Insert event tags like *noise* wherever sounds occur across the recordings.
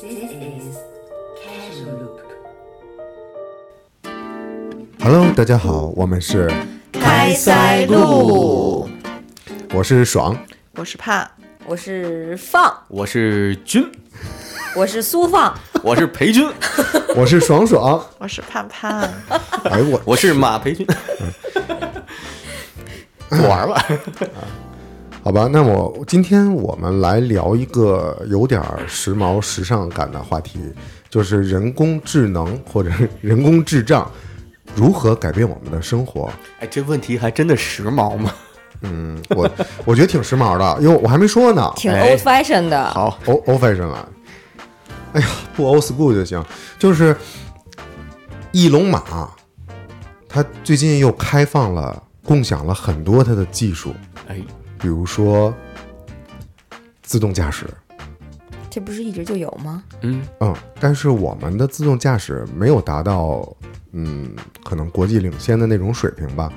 This is Casual Loop. Hello，大家好，我们是，开塞露，我是爽，我是怕，我是放，我是君，我是苏放，我是裴军，*laughs* 我是爽爽。我是盼盼。哎我我是马培军。*laughs* 玩吧，*laughs* 好吧，那我今天我们来聊一个有点儿时髦、时尚感的话题，就是人工智能或者 *laughs* 人工智障如何改变我们的生活。哎，这问题还真的时髦吗？嗯，我我觉得挺时髦的，因为我还没说呢。挺哎 old fashion 的。好，old old fashion 了。哎呀，不 old school 就行。就是翼龙马，它最近又开放了、共享了很多它的技术，哎，比如说自动驾驶。这不是一直就有吗？嗯，嗯，但是我们的自动驾驶没有达到，嗯，可能国际领先的那种水平吧。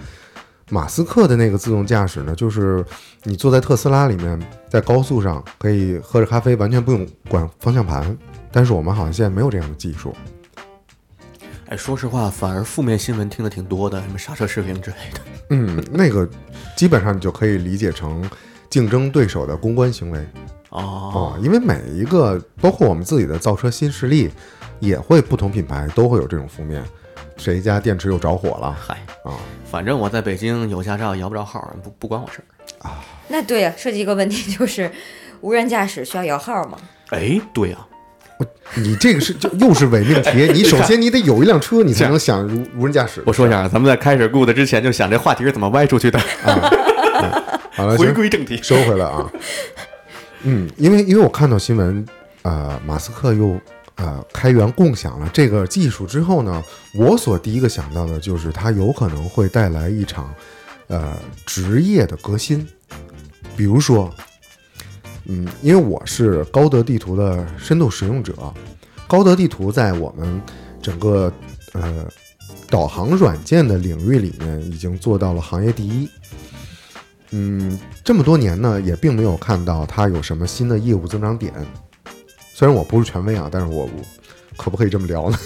马斯克的那个自动驾驶呢，就是你坐在特斯拉里面，在高速上可以喝着咖啡，完全不用管方向盘。但是我们好像现在没有这样的技术。哎，说实话，反而负面新闻听的挺多的，什么刹车视频之类的。嗯，那个基本上你就可以理解成竞争对手的公关行为哦啊、，因为每一个，包括我们自己的造车新势力，也会不同品牌都会有这种负面，谁家电池又着火了嗨，啊？反正我在北京有驾照，摇不着号，不不关我事儿啊。那对呀、涉及一个问题就是，无人驾驶需要摇号吗？哎，对呀、你这个是就又是伪命题，你首先你得有一辆车，你才能想无无人驾驶。我说一下，咱们在开始 good 之前就想这话题是怎么歪出去的。啊好了，*laughs* 回归正题，收回来啊。嗯，因为因为我看到新闻，呃，马斯克又呃开源共享了这个技术之后呢，我所第一个想到的就是它有可能会带来一场呃职业的革新，比如说，嗯，因为我是高德地图的深度使用者，高德地图在我们整个呃导航软件的领域里面已经做到了行业第一。嗯，这么多年呢，也并没有看到它有什么新的业务增长点。虽然我不是权威啊，但是我可不可以这么聊呢？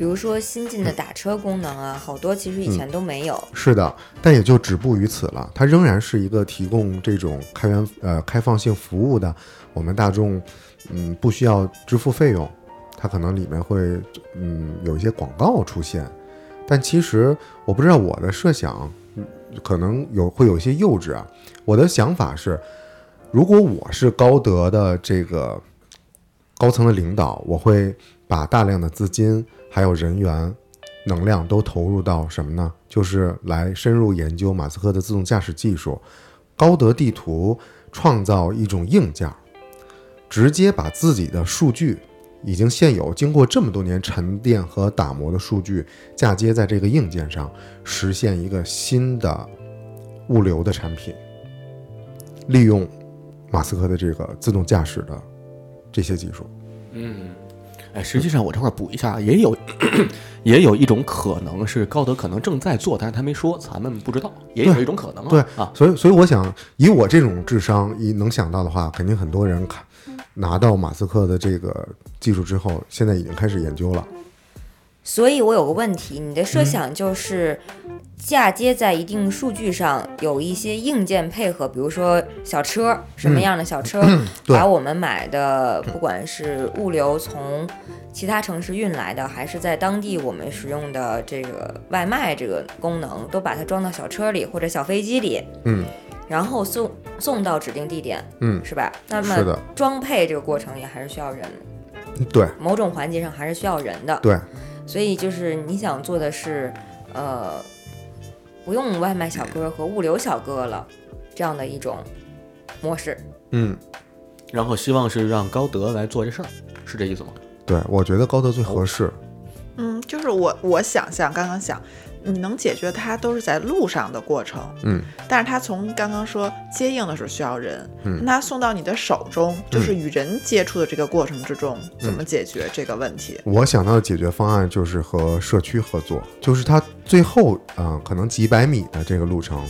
比如说新进的打车功能啊，好多其实以前都没有。是的，但也就止步于此了。它仍然是一个提供这种开源呃开放性服务的，我们大众嗯不需要支付费用，它可能里面会嗯有一些广告出现，但其实我不知道我的设想，嗯可能有会有一些幼稚啊。我的想法是，如果我是高德的这个高层的领导，我会把大量的资金还有人员能量都投入到什么呢？就是来深入研究马斯克的自动驾驶技术。高德地图创造一种硬件，直接把自己的数据，已经现有经过这么多年沉淀和打磨的数据，嫁接在这个硬件上，实现一个新的物流的产品。利用马斯克的这个自动驾驶的这些技术。嗯哎，实际上我这块儿补一下，也有 *clears throat* 也有一种可能是高德可能正在做，但是他没说，咱们不知道，也有一种可能啊。对啊，所以，所以我想，以我这种智商，一能想到的话，肯定很多人看拿到马斯克的这个技术之后，现在已经开始研究了。所以我有个问题，你的设想就是嫁接在一定数据上有一些硬件配合，比如说小车，什么样的小车，对。把我们买的不管是物流从其他城市运来的，还是在当地我们使用的这个外卖这个功能，都把它装到小车里或者小飞机里，嗯，然后送送到指定地点，嗯，是吧？那么装配这个过程也还是需要人，对。某种环节上还是需要人的。对，所以就是你想做的是，呃，不用外卖小哥和物流小哥了，这样的一种模式。嗯，然后希望是让高德来做这事儿，是这意思吗？对，我觉得高德最合适。嗯，就是我我想象刚刚想，你能解决它都是在路上的过程，嗯，但是它从刚刚说接应的时候需要人，嗯那它送到你的手中，就是与人接触的这个过程之中，怎嗯么解决这个问题？我想到的解决方案就是和社区合作，就是它最后啊、呃可能几百米的这个路程，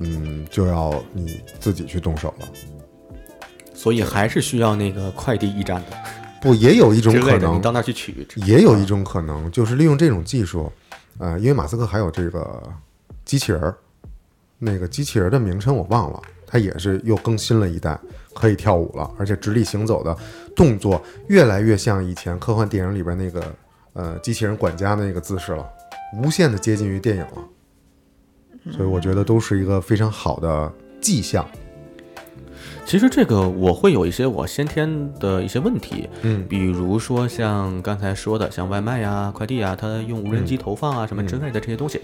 嗯，就要你自己去动手了。所以还是需要那个快递驿站的不也有一种可能你，到那儿去取。也有一种可能，就是利用这种技术，呃，因为马斯克还有这个机器人儿，那个机器人的名称我忘了，它也是又更新了一代，可以跳舞了，而且直立行走的动作越来越像以前科幻电影里边那个呃机器人管家的那个姿势了，无限的接近于电影了，所以我觉得都是一个非常好的迹象。其实这个我会有一些我先天的一些问题，嗯。比如说像刚才说的，像外卖呀、快递啊，它用无人机投放啊什么之类的这些东西，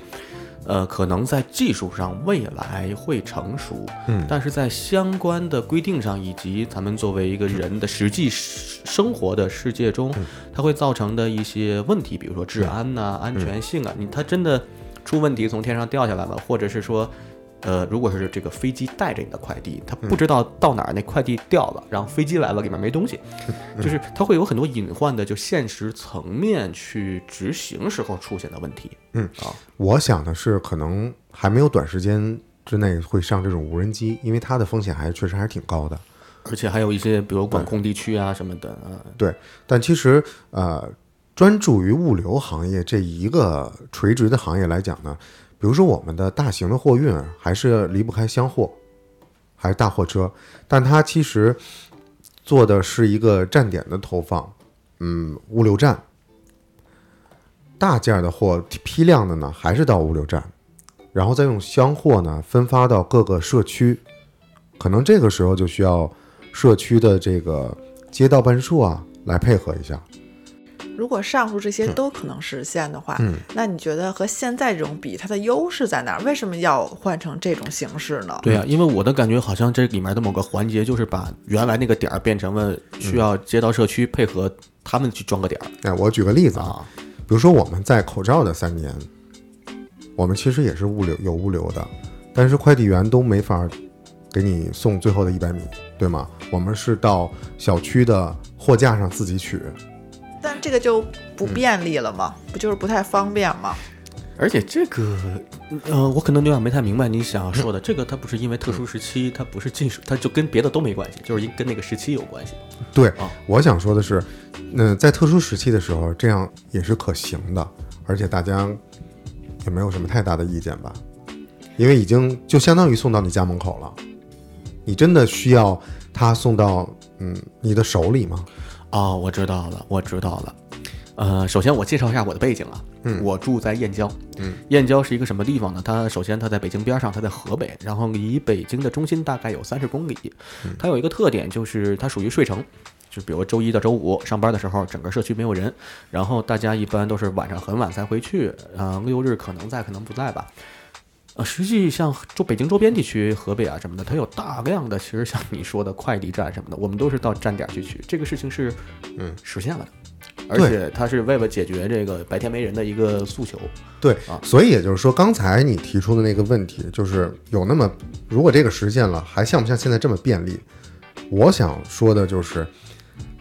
呃，可能在技术上未来会成熟，嗯。但是在相关的规定上，以及咱们作为一个人的实际生生活的世界中，它会造成的一些问题，比如说治安呐、安全性啊，你它真的出问题从天上掉下来了，或者是说。呃，如果是这个飞机带着你的快递，他不知道到哪儿那快递掉了，然后飞机来了里面没东西，*laughs* 就是它会有很多隐患的，就现实层面去执行时候出现的问题。嗯啊，我想的是，可能还没有短时间之内会上这种无人机，因为它的风险还确实还是挺高的。而且还有一些比如管控地区啊什么的啊，对，但其实呃，专注于物流行业这一个垂直的行业来讲呢，比如说我们的大型的货运还是离不开箱货，还是大货车，但它其实做的是一个站点的投放，嗯，物流站。大件儿的货批量的呢，还是到物流站，然后再用箱货呢分发到各个社区，可能这个时候就需要社区的这个街道办事处啊来配合一下。如果上述这些都可能实现的话，嗯那你觉得和现在这种比，它的优势在哪儿？为什么要换成这种形式呢？对啊，因为我的感觉好像这里面的某个环节就是把原来那个点儿变成了需要街道社区配合他们去装个点儿哎，我举个例子啊，啊，比如说我们在口罩的三年，我们其实也是物流有物流的，但是快递员都没法给你送最后的一百米，对吗？我们是到小区的货架上自己取。但这个就不便利了吗？不就是不太方便吗？而且这个，呃，我可能有点没太明白你想要说的。这个它不是因为特殊时期，它不是技术，它就跟别的都没关系，就是跟那个时期有关系。对啊，我想说的是，嗯、在特殊时期的时候，这样也是可行的，而且大家也没有什么太大的意见吧，因为已经就相当于送到你家门口了。你真的需要它送到嗯你的手里吗？哦，我知道了，我知道了。呃，首先我介绍一下我的背景啊，嗯我住在燕郊，嗯，燕郊是一个什么地方呢？它首先它在北京边上，它在河北，然后离北京的中心大概有三十公里。嗯它有一个特点就是它属于睡城，就比如周一到周五上班的时候，整个社区没有人，然后大家一般都是晚上很晚才回去，啊、六日可能在，可能不在吧。呃，实际像周北京周边地区、河北啊什么的，它有大量的，其实像你说的快递站什么的，我们都是到站点去取，这个事情是，嗯，实现了的，而且它是为了解决这个白天没人的一个诉求。对啊，所以也就是说，刚才你提出的那个问题，就是有那么，如果这个实现了，还像不像现在这么便利？我想说的就是，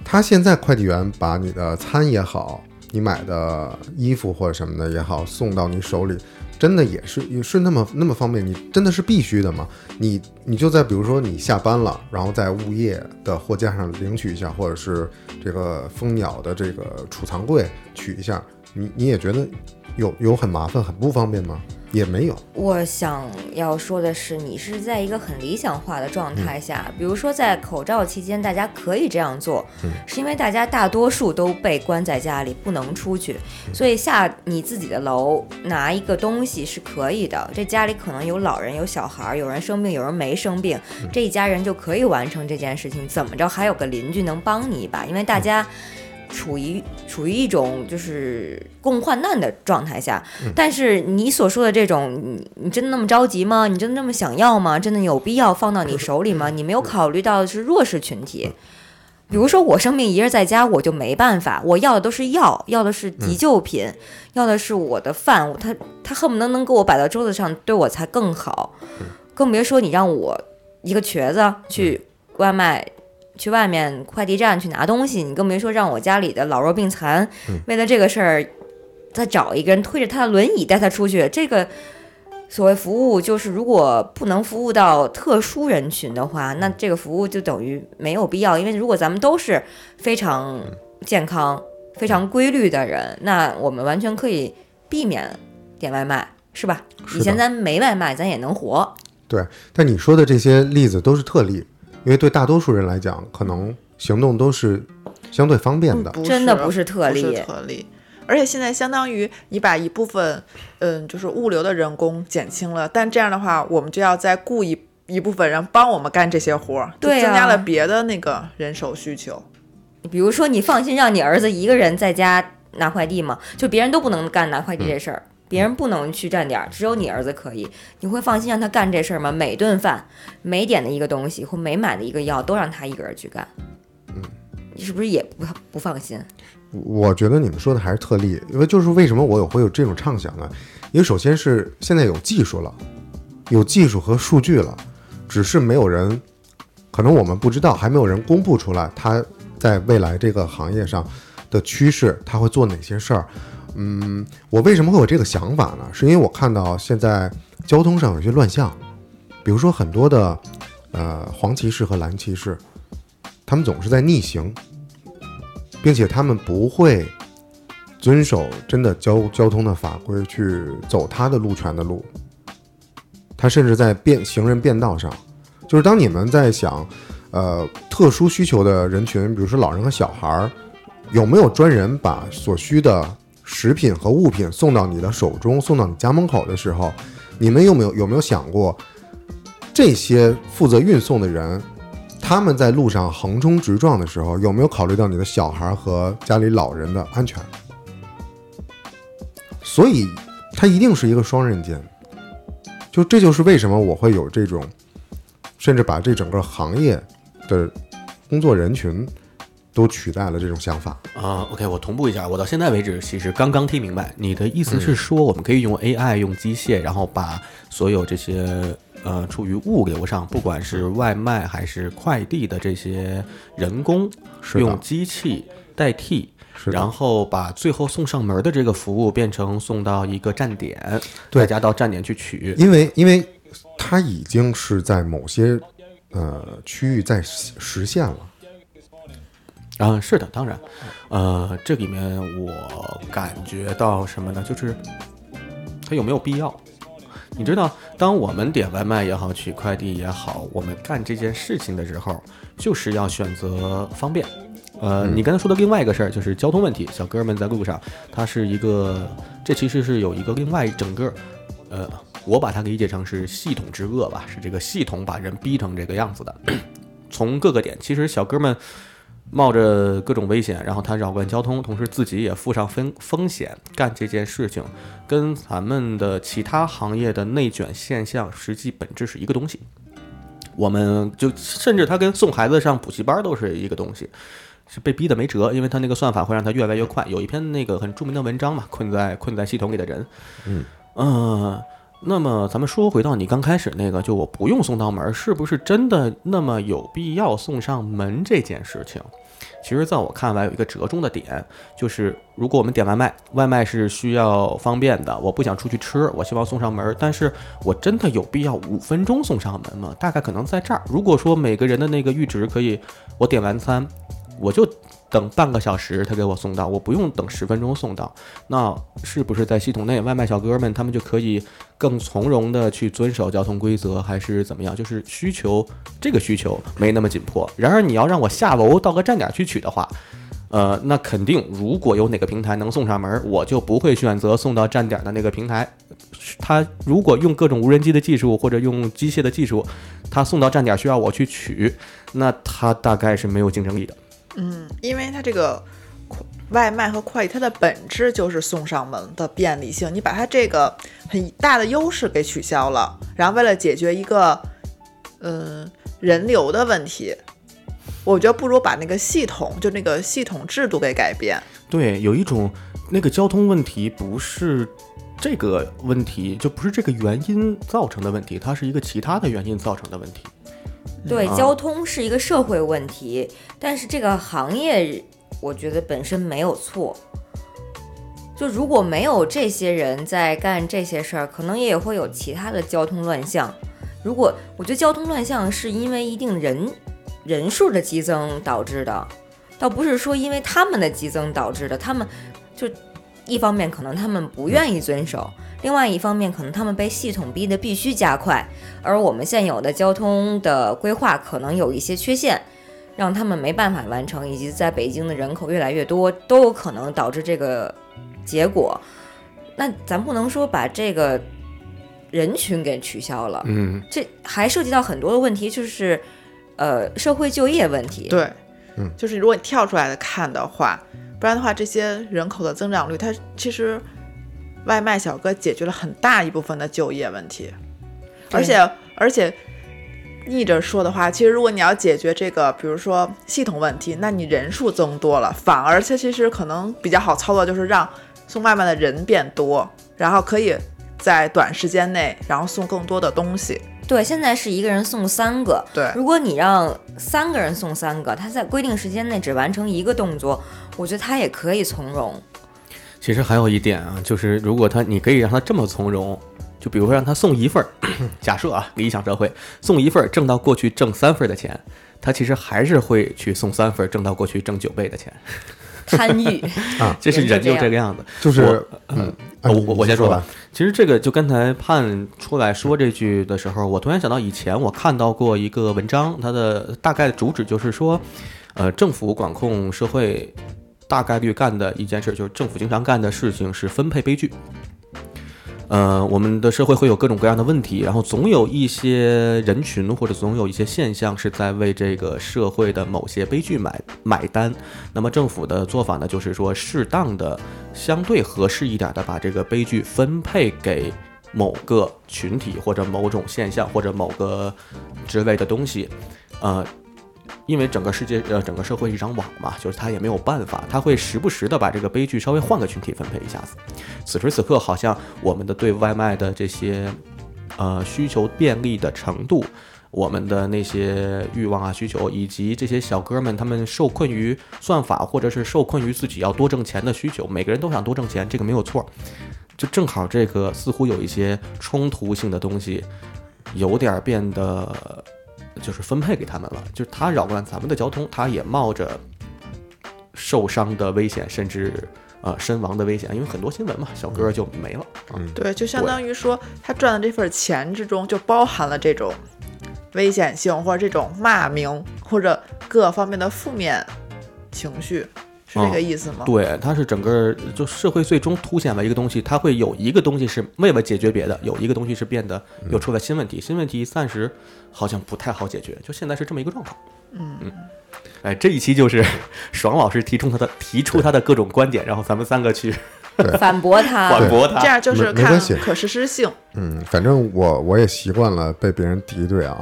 他现在快递员把你的餐也好，你买的衣服或者什么的也好，送到你手里，真的也是是那么那么方便？你真的是必须的吗？你你就在比如说你下班了，然后在物业的货架上领取一下，或者是这个蜂鸟的这个储藏柜取一下，你你也觉得有有很麻烦、很不方便吗？也没有。我想要说的是，你是在一个很理想化的状态下，比如说在口罩期间，大家可以这样做，是因为大家大多数都被关在家里，不能出去，所以下你自己的楼拿一个东西是可以的。这家里可能有老人、有小孩，有人生病，有人没生病，这一家人就可以完成这件事情。怎么着，还有个邻居能帮你一把，因为大家。处于处于一种就是共患难的状态下，但是你所说的这种，你你真的那么着急吗？你真的那么想要吗？真的有必要放到你手里吗？你没有考虑到的是弱势群体，比如说我生病一人在家，我就没办法，我要的都是药，要的是急救品，要的是我的饭，他他恨不得能给我摆到桌子上，对我才更好，更别说你让我一个瘸子去外卖。去外面快递站去拿东西，你更别说让我家里的老弱病残，为了这个事儿，再找一个人推着他的轮椅带他出去，这个所谓服务，就是如果不能服务到特殊人群的话，那这个服务就等于没有必要。因为如果咱们都是非常健康、非常规律的人，那我们完全可以避免点外卖，是吧？是以前咱没外卖，咱也能活。对，但你说的这些例子都是特例，因为对大多数人来讲，可能行动都是相对方便的。不真的不是特例不是特例。而且现在相当于你把一部分，嗯，就是物流的人工减轻了，但这样的话，我们就要再雇一一部分人帮我们干这些活儿，就对啊增加了别的那个人手需求。比如说，你放心让你儿子一个人在家拿快递吗？就别人都不能干拿快递这事儿，别人不能去站点儿，只有你儿子可以。你会放心让他干这事儿吗？每顿饭、每点的一个东西或每买的一个药，都让他一个人去干。嗯，你是不是也不不放心？我觉得你们说的还是特例，因为就是为什么我有会有这种畅想呢？因为首先是现在有技术了，有技术和数据了，只是没有人，可能我们不知道，还没有人公布出来，他在未来这个行业上的趋势，他会做哪些事儿。嗯，我为什么会有这个想法呢？是因为我看到现在交通上有些乱象，比如说很多的呃黄骑士和蓝骑士，他们总是在逆行。并且他们不会遵守真的交交通的法规去走他的路权的路，他甚至在变行人变道上，就是当你们在想，呃，特殊需求的人群，比如说老人和小孩儿，有没有专人把所需的食品和物品送到你的手中，送到你家门口的时候，你们有没有有没有想过，这些负责运送的人？他们在路上横冲直撞的时候，有没有考虑到你的小孩和家里老人的安全？所以，它一定是一个双刃剑。就这就是为什么我会有这种，甚至把这整个行业的工作人群都取代了这种想法。啊、o k 我同步一下，我到现在为止其实刚刚听明白，你的意思是说，我们可以用 AI 用机械，然后把所有这些呃处于物流上，不管是外卖还是快递的这些人工，是用机器代替。然后把最后送上门的这个服务变成送到一个站点，对大家到站点去取。因为因为它已经是在某些呃区域在实实现了。啊，是的，当然，呃，这里面我感觉到什么呢？就是它有没有必要？你知道，当我们点外卖也好，取快递也好，我们干这件事情的时候，就是要选择方便。呃，你刚才说的另外一个事儿就是交通问题，小哥们在路上，它是一个，这其实是有一个另外整个，呃，我把它理解成是系统之恶吧，是这个系统把人逼成这个样子的。*coughs* 从各个点，其实小哥们冒着各种危险，然后他扰乱交通，同时自己也负上风风险干这件事情，跟咱们的其他行业的内卷现象实际本质是一个东西。我们就甚至他跟送孩子上补习班都是一个东西，是被逼的没辙，因为他那个算法会让他越来越快。有一篇那个很著名的文章嘛，困在困在系统里的人，嗯呃，那么咱们说回到你刚开始那个，就我不用送到门儿，是不是真的那么有必要送上门这件事情？其实，在我看来，有一个折中的点，就是如果我们点外卖，外卖是需要方便的，我不想出去吃，我希望送上门，但是我真的有必要五分钟送上门吗？大概可能在这儿。如果说每个人的那个阈值可以，我点完餐，我就等半个小时他给我送到，我不用等十分钟送到，那是不是在系统内外卖小哥们他们就可以更从容的去遵守交通规则，还是怎么样？就是需求这个需求没那么紧迫。然而你要让我下楼到个站点去取的话，呃，那肯定如果有哪个平台能送上门，我就不会选择送到站点的那个平台。他如果用各种无人机的技术或者用机械的技术，他送到站点需要我去取，那他大概是没有竞争力的。嗯，因为它这个快外卖和快递，它的本质就是送上门的便利性。你把它这个很大的优势给取消了，然后为了解决一个嗯人流的问题，我觉得不如把那个系统，就那个系统制度给改变。对，有一种那个交通问题不是这个问题，就不是这个原因造成的问题，它是一个其他的原因造成的问题。对，啊交通是一个社会问题，但是这个行业我觉得本身没有错。就如果没有这些人在干这些事儿，可能也会有其他的交通乱象。如果我觉得交通乱象是因为一定人人数的激增导致的，倒不是说因为他们的激增导致的。他们就一方面可能他们不愿意遵守，另外一方面可能他们被系统逼得必须加快，而我们现有的交通的规划可能有一些缺陷。让他们没办法完成，以及在北京的人口越来越多，都有可能导致这个结果。那咱不能说把这个人群给取消了，嗯，这还涉及到很多的问题，就是呃社会就业问题。对，嗯就是如果你跳出来的看的话，不然的话，这些人口的增长率，它其实外卖小哥解决了很大一部分的就业问题，而且而且逆着说的话，其实如果你要解决这个，比如说系统问题，那你人数增多了，反而它其实可能比较好操作，就是让送外卖的人变多，然后可以在短时间内，然后送更多的东西。对，现在是一个人送三个。对如果你让三个人送三个，他在规定时间内只完成一个动作，我觉得他也可以从容。其实还有一点啊，就是如果他你可以让他这么从容，就比如说让他送一份儿，*coughs* 假设啊，理想社会送一份儿挣到过去挣三份儿的钱，他其实还是会去送三份儿挣到过去挣九倍的钱，贪欲 *laughs* 啊这是人就这个样子。就是我嗯，啊我我我先说吧吧。。其实这个就刚才盼出来说这句的时候，我突然想到以前我看到过一个文章，它的大概主旨就是说，呃，政府管控社会大概率干的一件事，就是政府经常干的事情是分配悲剧。呃，我们的社会会有各种各样的问题，然后总有一些人群或者总有一些现象是在为这个社会的某些悲剧买买单。那么政府的做法呢，就是说适当的、相对合适一点的把这个悲剧分配给某个群体或者某种现象或者某个之类的东西，呃。因为整个世界呃整个社会是一张网嘛，就是他也没有办法，他会时不时的把这个悲剧稍微换个群体分配一下子。此时此刻，好像我们的对外卖的这些呃需求便利的程度，我们的那些欲望啊需求，以及这些小哥们他们受困于算法，或者是受困于自己要多挣钱的需求，每个人都想多挣钱，这个没有错。就正好这个似乎有一些冲突性的东西，有点变得就是分配给他们了，就是他扰乱咱们的交通，他也冒着受伤的危险，甚至呃身亡的危险，因为很多新闻嘛，小哥就没了嗯。对，就相当于说他赚的这份钱之中就包含了这种危险性或者这种骂名或者各方面的负面情绪，是这个意思吗？对，它是整个就社会最终凸显了一个东西，它会有一个东西是为了解决别的，有一个东西是变得又出了新问题，新问题暂时好像不太好解决，就现在是这么一个状况。嗯嗯，哎，这一期就是 *laughs* 爽老师提出他的提出他的各种观点，然后咱们三个去 *laughs* 反驳他反。驳他。这样就是看可实施性。嗯，反正我我也习惯了被别人敌对啊。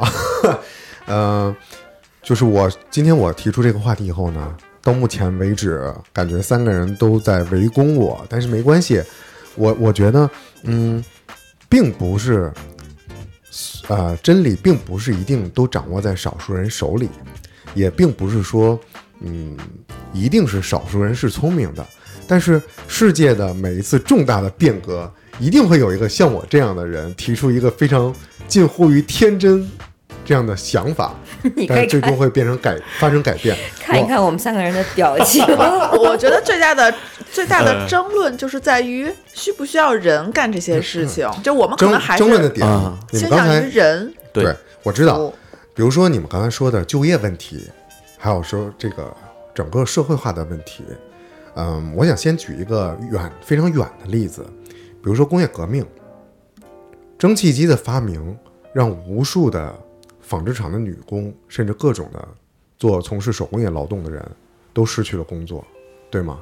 *laughs* 呃，就是我今天我提出这个话题以后呢，到目前为止，感觉三个人都在围攻我，但是没关系，我我觉得，嗯，并不是，呃，真理并不是一定都掌握在少数人手里，也并不是说，嗯，一定是少数人是聪明的。但是世界的每一次重大的变革，一定会有一个像我这样的人提出一个非常近乎于天真这样的想法，*laughs* 但是最终会变成改发生改变。*laughs* 看一看我们三个人的表情。*laughs* 我觉得最大的最大的呃争论就是在于需不需要人干这些事情，就我们可能还是争论的点，啊你们刚才倾向于人对对我知道，比如说你们刚才说的就业问题，还有说这个整个社会化的问题，嗯，我想先举一个远非常远的例子，比如说工业革命，蒸汽机的发明让无数的纺织厂的女工，甚至各种的做从事手工业劳动的人都失去了工作，对吗？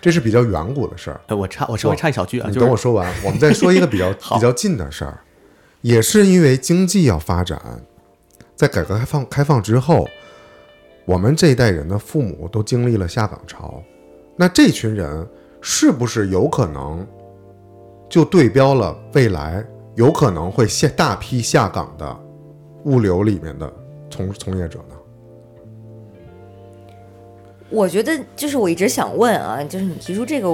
这是比较远古的事儿。哎，我插我稍微插一小句啊，你等我说完，*laughs* 我们再说一个比较比较近的事儿，也是因为经济要发展，在改革开放开放之后，我们这一代人的父母都经历了下岗潮，那这群人是不是有可能就对标了未来有可能会下大批下岗的物流里面的从从业者呢？我觉得就是我一直想问啊，就是你提出这个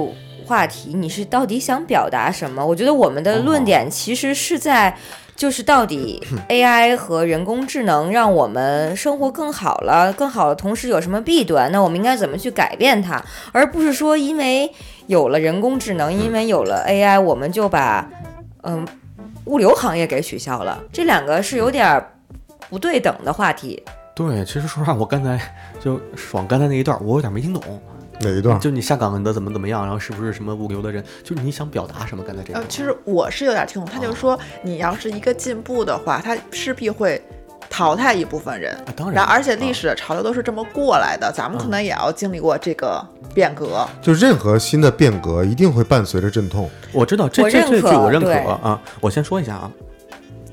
话题，你是到底想表达什么？我觉得我们的论点其实是在。就是到底 *clears throat* AI 和人工智能让我们生活更好了，更好的同时有什么弊端？那我们应该怎么去改变它？而不是说因为有了人工智能，因为有了 AI，我们就把嗯物流行业给取消了。这两个是有点儿不对等的话题。对，其实说实话，我刚才就爽刚才那一段，我有点没听懂。哪一段？就你下岗的怎么怎么样，然后是不是什么物流的人？就是你想表达什么？刚才这个呃，，其实我是有点听懂，他就说你要是一个进步的话，他势必会淘汰一部分人。啊当然然而且啊历史的潮流都是这么过来的，咱们可能也要经历过这个变革。就任何新的变革一定会伴随着阵痛。我知道这我这这认可句我认可啊。我先说一下啊，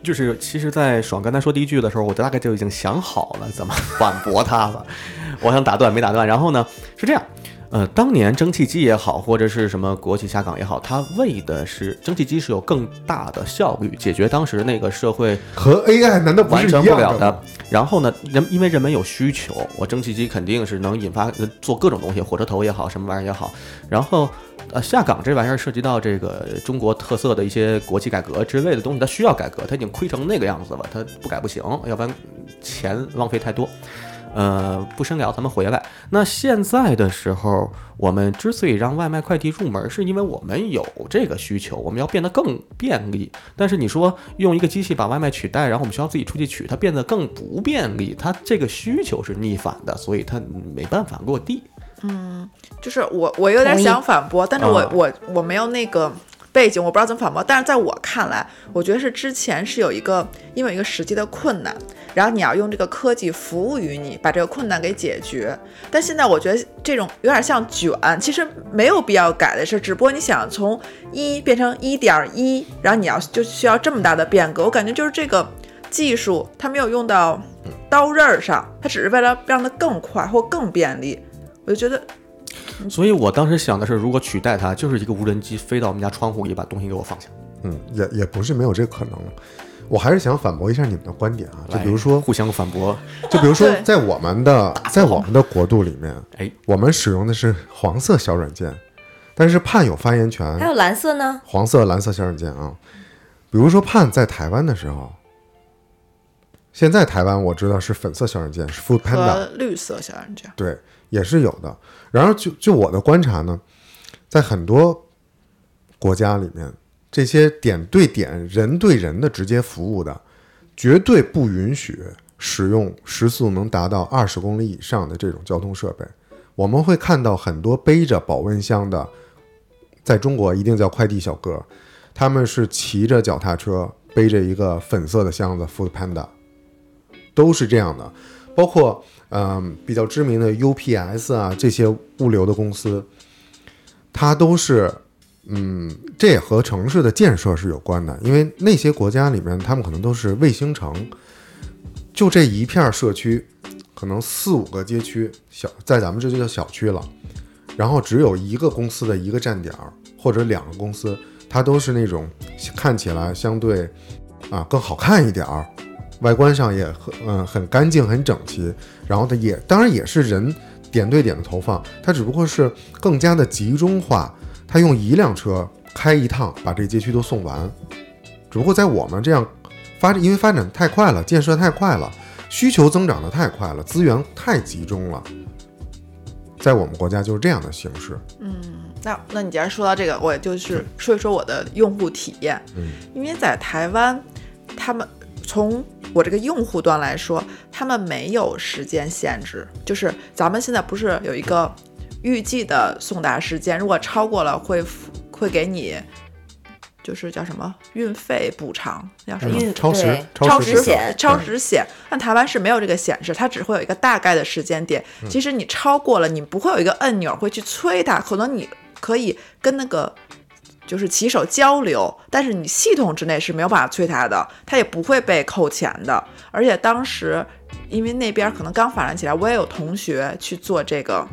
就是其实，在爽刚才说第一句的时候，我大概就已经想好了怎么 *laughs* 反驳他了。我想打断没打断，然后呢是这样。呃，当年蒸汽机也好，或者是什么国企下岗也好，它为的是蒸汽机是有更大的效率，解决当时那个社会和 AI 难道完成不了的。然后呢，人因为人们有需求，我蒸汽机肯定是能引发呃做各种东西，火车头也好，什么玩意儿也好。然后呃，下岗这玩意儿涉及到这个中国特色的一些国企改革之类的东西，它需要改革，它已经亏成那个样子了，它不改不行，要不然钱浪费太多。呃，不深聊，咱们回来。那现在的时候，我们之所以让外卖快递入门，是因为我们有这个需求，我们要变得更便利。但是你说用一个机器把外卖取代，然后我们需要自己出去取，它变得更不便利，它这个需求是逆反的，所以它没办法落地。就是我我有点想反驳，但是我、啊我我没有那个背景，我不知道怎么反驳。但是在我看来，我觉得是之前是有一个因为有一个实际的困难，然后你要用这个科技服务于你，把这个困难给解决。但现在我觉得这种有点像卷，其实没有必要改的是，只不过你想从一变成一点一，然后你要就需要这么大的变革。我感觉就是这个技术它没有用到刀刃儿上，它只是为了让它更快或更便利。我就觉得所以我当时想的是，如果取代它，就是一个无人机飞到我们家窗户里，把东西给我放下。嗯，也也不是没有这个可能。我还是想反驳一下你们的观点啊，就比如说，互相反驳，*laughs* 就比如说，在我们的在我们的国度里面，哎，我们使用的是黄色小软件，但是盼有发言权，还有蓝色呢？黄色、蓝色小软件啊。比如说盼在台湾的时候，现在台湾我知道是粉色小软件，是 Food Panda，绿色小软件。对，也是有的。然而就就我的观察呢，在很多国家里面，这些点对点、人对人的直接服务的，绝对不允许使用时速能达到二十公里以上的这种交通设备。我们会看到很多背着保温箱的，在中国一定叫快递小哥，他们是骑着脚踏车，背着一个粉色的箱子，Food Panda，都是这样的。包括嗯比较知名的 UPS 啊这些物流的公司，它都是嗯，这也和城市的建设是有关的，因为那些国家里面，他们可能都是卫星城，就这一片社区，可能四五个街区，小在咱们这就叫小区了，然后只有一个公司的一个站点儿，或者两个公司，它都是那种看起来相对啊更好看一点儿，外观上也很嗯很干净很整齐，然后它也当然也是人点对点的投放，它只不过是更加的集中化，它用一辆车开一趟把这街区都送完，只不过在我们这样发展，因为发展太快了，建设太快了，需求增长的太快了，资源太集中了，在我们国家就是这样的形式。嗯那那你既然说到这个，我也就是说一说我的用户体验。嗯，因为在台湾，他们从我这个用户端来说，他们没有时间限制，就是咱们现在不是有一个预计的送达时间，如果超过了会会给你。就是叫什么运费补偿，叫什么？运超时对超时超时险超时险，但台湾是没有这个显示，它只会有一个大概的时间点。其实你超过了，你不会有一个按钮会去催它，可能你可以跟那个就是骑手交流，但是你系统之内是没有办法催他的，他也不会被扣钱的。而且当时因为那边可能刚发展起来，我也有同学去做这个。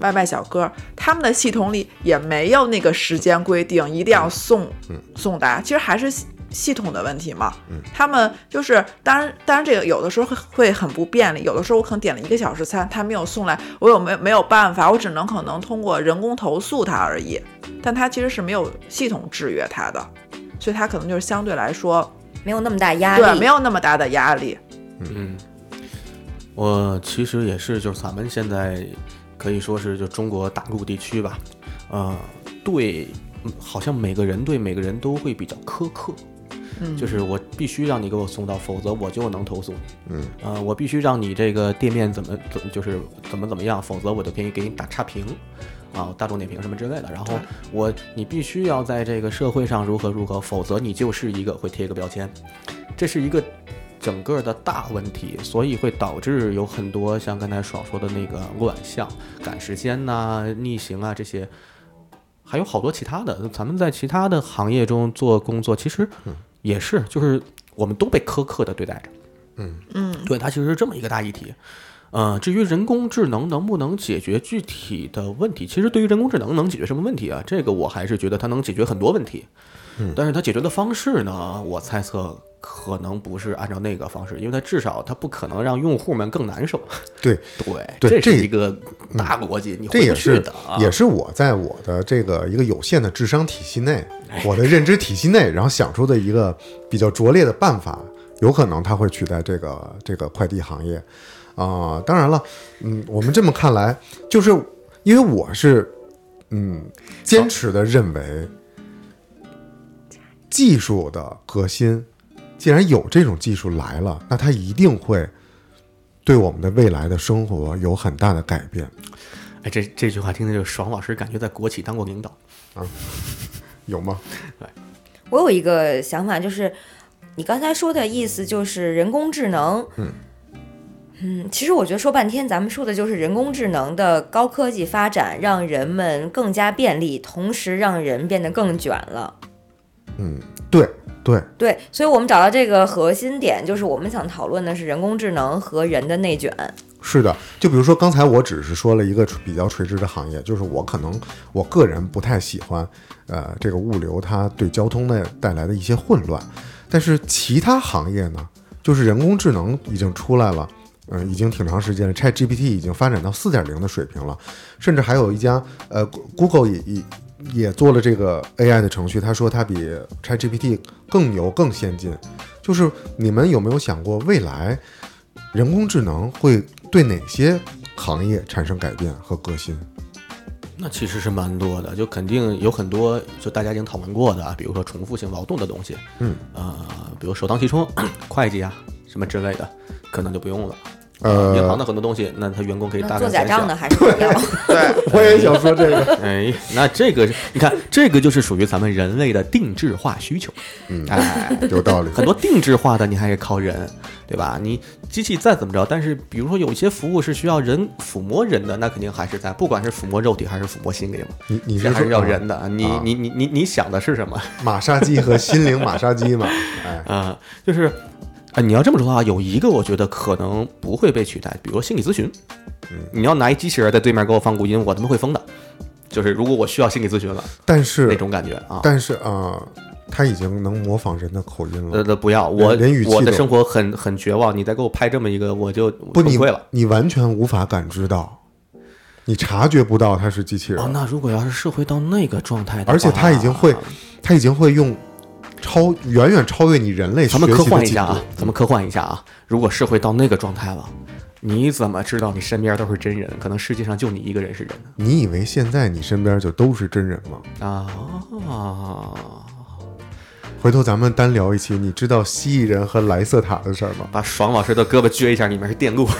外卖小哥，他们的系统里也没有那个时间规定，一定要送送达。其实还是系统的问题嘛。他们就是当然当然这个有的时候会会很不便利，有的时候我可能点了一个小时餐，他没有送来，我有没有没有办法，我只能可能通过人工投诉他而已。但他其实是没有系统制约他的，所以他可能就是相对来说没有那么大压力，对没有那么大的压力。嗯，我其实也是，就是咱们现在可以说是就中国大陆地区吧，呃，对，嗯好像每个人对每个人都会比较苛刻。嗯就是我必须让你给我送到，否则我就能投诉你。嗯，呃，我必须让你这个店面怎么怎么就是怎么怎么样，否则我就可以给你打差评，啊，大众点评什么之类的。然后我你必须要在这个社会上如何如何，否则你就是一个会贴一个标签，这是一个整个的大问题，所以会导致有很多像刚才爽说的那个乱象、赶时间呐、逆行啊这些。还有好多其他的，咱们在其他的行业中做工作，其实也是，就是我们都被苛刻的对待着。嗯嗯，对，它其实是这么一个大议题。呃，至于人工智能能不能解决具体的问题，其实对于人工智能能解决什么问题啊？这个我还是觉得它能解决很多问题。嗯。但是它解决的方式呢，我猜测可能不是按照那个方式，因为它至少它不可能让用户们更难受。对，*laughs* 对，对这是一个大逻辑，你这也是。也是我在我的这个一个有限的智商体系内，我的认知体系内，*laughs* 然后想出的一个比较拙劣的办法，有可能它会取代这个这个快递行业。啊、当然了，嗯，我们这么看来，就是因为我是嗯坚持的认为，技术的革新，既然有这种技术来了，那它一定会对我们的未来的生活有很大的改变。哎，这这句话听着就爽老师感觉在国企当过领导啊。有吗？我有一个想法，就是你刚才说的意思就是人工智能，嗯嗯其实我觉得说半天，咱们说的就是人工智能的高科技发展，让人们更加便利，同时让人变得更卷了。嗯，对对，对，所以我们找到这个核心点，就是我们想讨论的是人工智能和人的内卷。是的。就比如说刚才我只是说了一个比较垂直的行业，就是我可能我个人不太喜欢，呃，这个物流它对交通的带来的一些混乱。但是其他行业呢，就是人工智能已经出来了。嗯，已经挺长时间了。Chat GPT 已经发展到四点零的水平了，甚至还有一家呃，Google 也也也做了这个 AI 的程序，他说他比 Chat GPT 更牛、更先进。就是你们有没有想过，未来人工智能会对哪些行业产生改变和革新？那其实是蛮多的，就肯定有很多就大家已经讨论过的啊，比如说重复性劳动的东西，嗯，呃，比如首当其冲，*coughs* 会计啊什么之类的，可能就不用了。呃银行的很多东西，那他员工可以大那做假。账的还是不要。*laughs* 对，我也想说这个。*laughs* 哎，那这个你看，这个就是属于咱们人类的定制化需求。嗯哎，有道理。很多定制化的你还得靠人，对吧？你机器再怎么着，但是比如说有一些服务是需要人抚摸人的，那肯定还是在，不管是抚摸肉体还是抚摸心灵嘛，你你是这还是要人的。你啊你你你你想的是什么？*laughs* 马杀鸡和心灵马杀鸡嘛？哎，啊、就是，啊，你要这么说的话，有一个我觉得可能不会被取代，比如说心理咨询。嗯你要拿一机器人在对面给我放录音，我他妈会疯的。就是如果我需要心理咨询了，但是那种感觉啊。但是啊、呃他已经能模仿人的口音了。呃，不要我连语气我的生活很很绝望，你再给我拍这么一个，我就不，你崩溃了。你完全无法感知到，你察觉不到他是机器人，哦，那如果要是社会到那个状态的话，而且他已经会，他已经会用超远远超越你人类学咱们科幻一下啊，咱们科幻一下啊。如果社会到那个状态了，你怎么知道你身边都是真人？可能世界上就你一个人是人你以为现在你身边就都是真人吗？啊。回头咱们单聊一期，你知道蜥蜴人和莱瑟塔的事儿吗？把爽老师的胳膊撅一下，里面是电路。*laughs*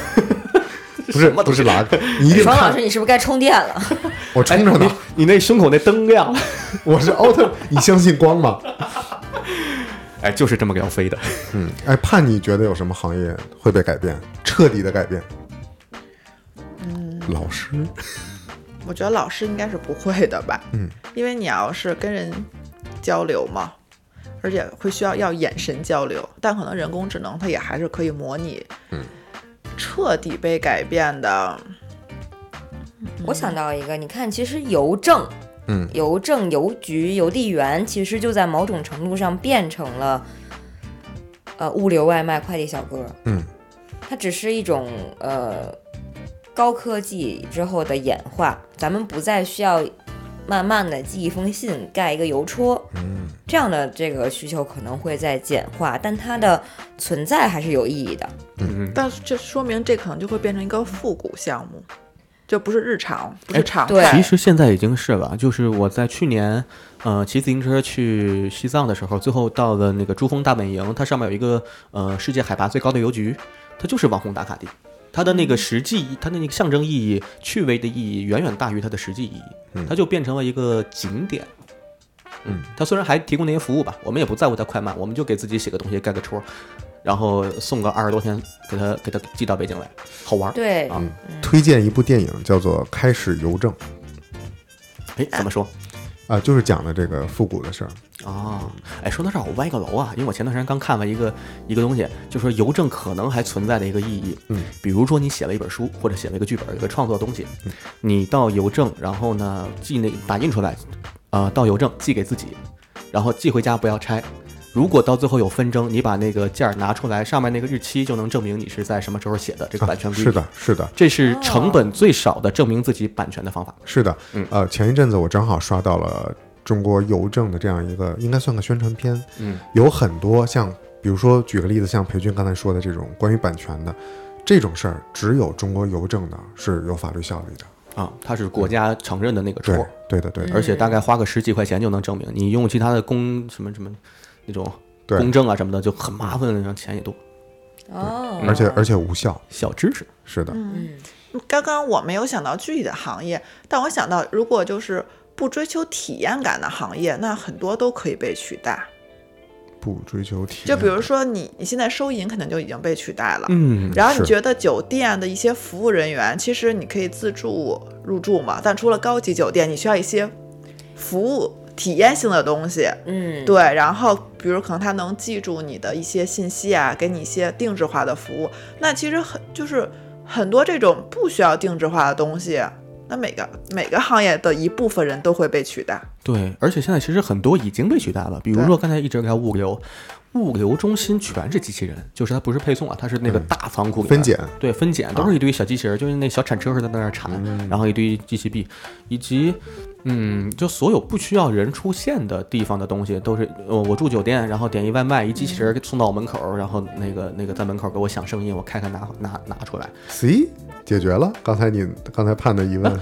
不是不是拉，你一定爽老师，你是不是该充电了？我充着呢，你那胸口那灯亮了，我是奥特，你相信光吗？哎，就是这么个要飞的。嗯，哎，盼你觉得有什么行业会被改变，彻底的改变？嗯，老师，我觉得老师应该是不会的吧，嗯，因为你要是跟人交流嘛，而且会需要要眼神交流，但可能人工智能它也还是可以模拟，嗯，彻底被改变的，我想到一个，你看，其实邮政嗯邮政、邮局、邮递员其实就在某种程度上变成了呃物流、外卖、快递小哥。嗯，它只是一种呃高科技之后的演化，咱们不再需要慢慢的寄一封信、盖一个邮戳，嗯，这样的这个需求可能会在简化，但它的存在还是有意义的。嗯，但是这说明这可能就会变成一个复古项目，就不是日常，不哎是常对态。其实现在已经是了，就是我在去年，呃，骑自行车去西藏的时候，最后到了那个珠峰大本营，它上面有一个呃世界海拔最高的邮局，它就是网红打卡地。它的那个实际，它的那个象征意义、趣味的意义远远大于它的实际意义，它就变成了一个景点。嗯，它虽然还提供那些服务吧，我们也不在乎它快慢，我们就给自己写个东西盖个戳，然后送个二十多天，给他给他寄到北京来，好玩儿。对，啊推荐一部电影叫做《开始邮政》哎，怎么说？啊、就是讲的这个复古的事儿。哦，哎，说到这儿，我歪个楼啊，因为我前段时间刚看了一个一个东西，就说邮政可能还存在的一个意义。嗯，比如说你写了一本书或者写了一个剧本，有一个创作的东西，你到邮政，然后呢寄那打印出来，呃，到邮政寄给自己，然后寄回家不要拆。如果到最后有纷争，你把那个件儿拿出来，上面那个日期就能证明你是在什么时候写的，这个版权规定。是的，是的，这是成本最少的证明自己版权的方法。是的。嗯呃，前一阵子我正好刷到了中国邮政的这样一个，应该算个宣传片。嗯，有很多像，比如说举个例子，像裴军刚才说的这种关于版权的这种事儿，只有中国邮政的是有法律效力的。啊，它是国家承认的那个戳对，，对的，对的，而且大概花个十几块钱就能证明。你用其他的公什么什么那种对公证啊什么的就很麻烦，然后钱也多。哦，而且而且无效。小知识，是的，嗯，刚刚我没有想到具体的行业，但我想到如果就是不追求体验感的行业，那很多都可以被取代。不追求体验。就比如说你，你现在收银可能就已经被取代了。嗯，然后你觉得酒店的一些服务人员，其实你可以自助入住嘛，但除了高级酒店，你需要一些服务体验性的东西。嗯，对，然后比如可能他能记住你的一些信息啊，给你一些定制化的服务。那其实很就是很多这种不需要定制化的东西，那每个每个行业的一部分人都会被取代。对，而且现在其实很多已经被取代了，比如说刚才一直聊物流，物流中心全是机器人，就是它不是配送啊，它是那个大仓库分拣，对，分拣都是一堆小机器人，就是那小铲车似的在那儿铲，然后一堆机器臂，以及嗯，就所有不需要人出现的地方的东西，都是呃，我住酒店，然后点一外卖，一机器人给送到我门口，然后那个那个在门口给我响声音，我开开拿拿拿出来。C 解决了刚才你刚才判的疑问。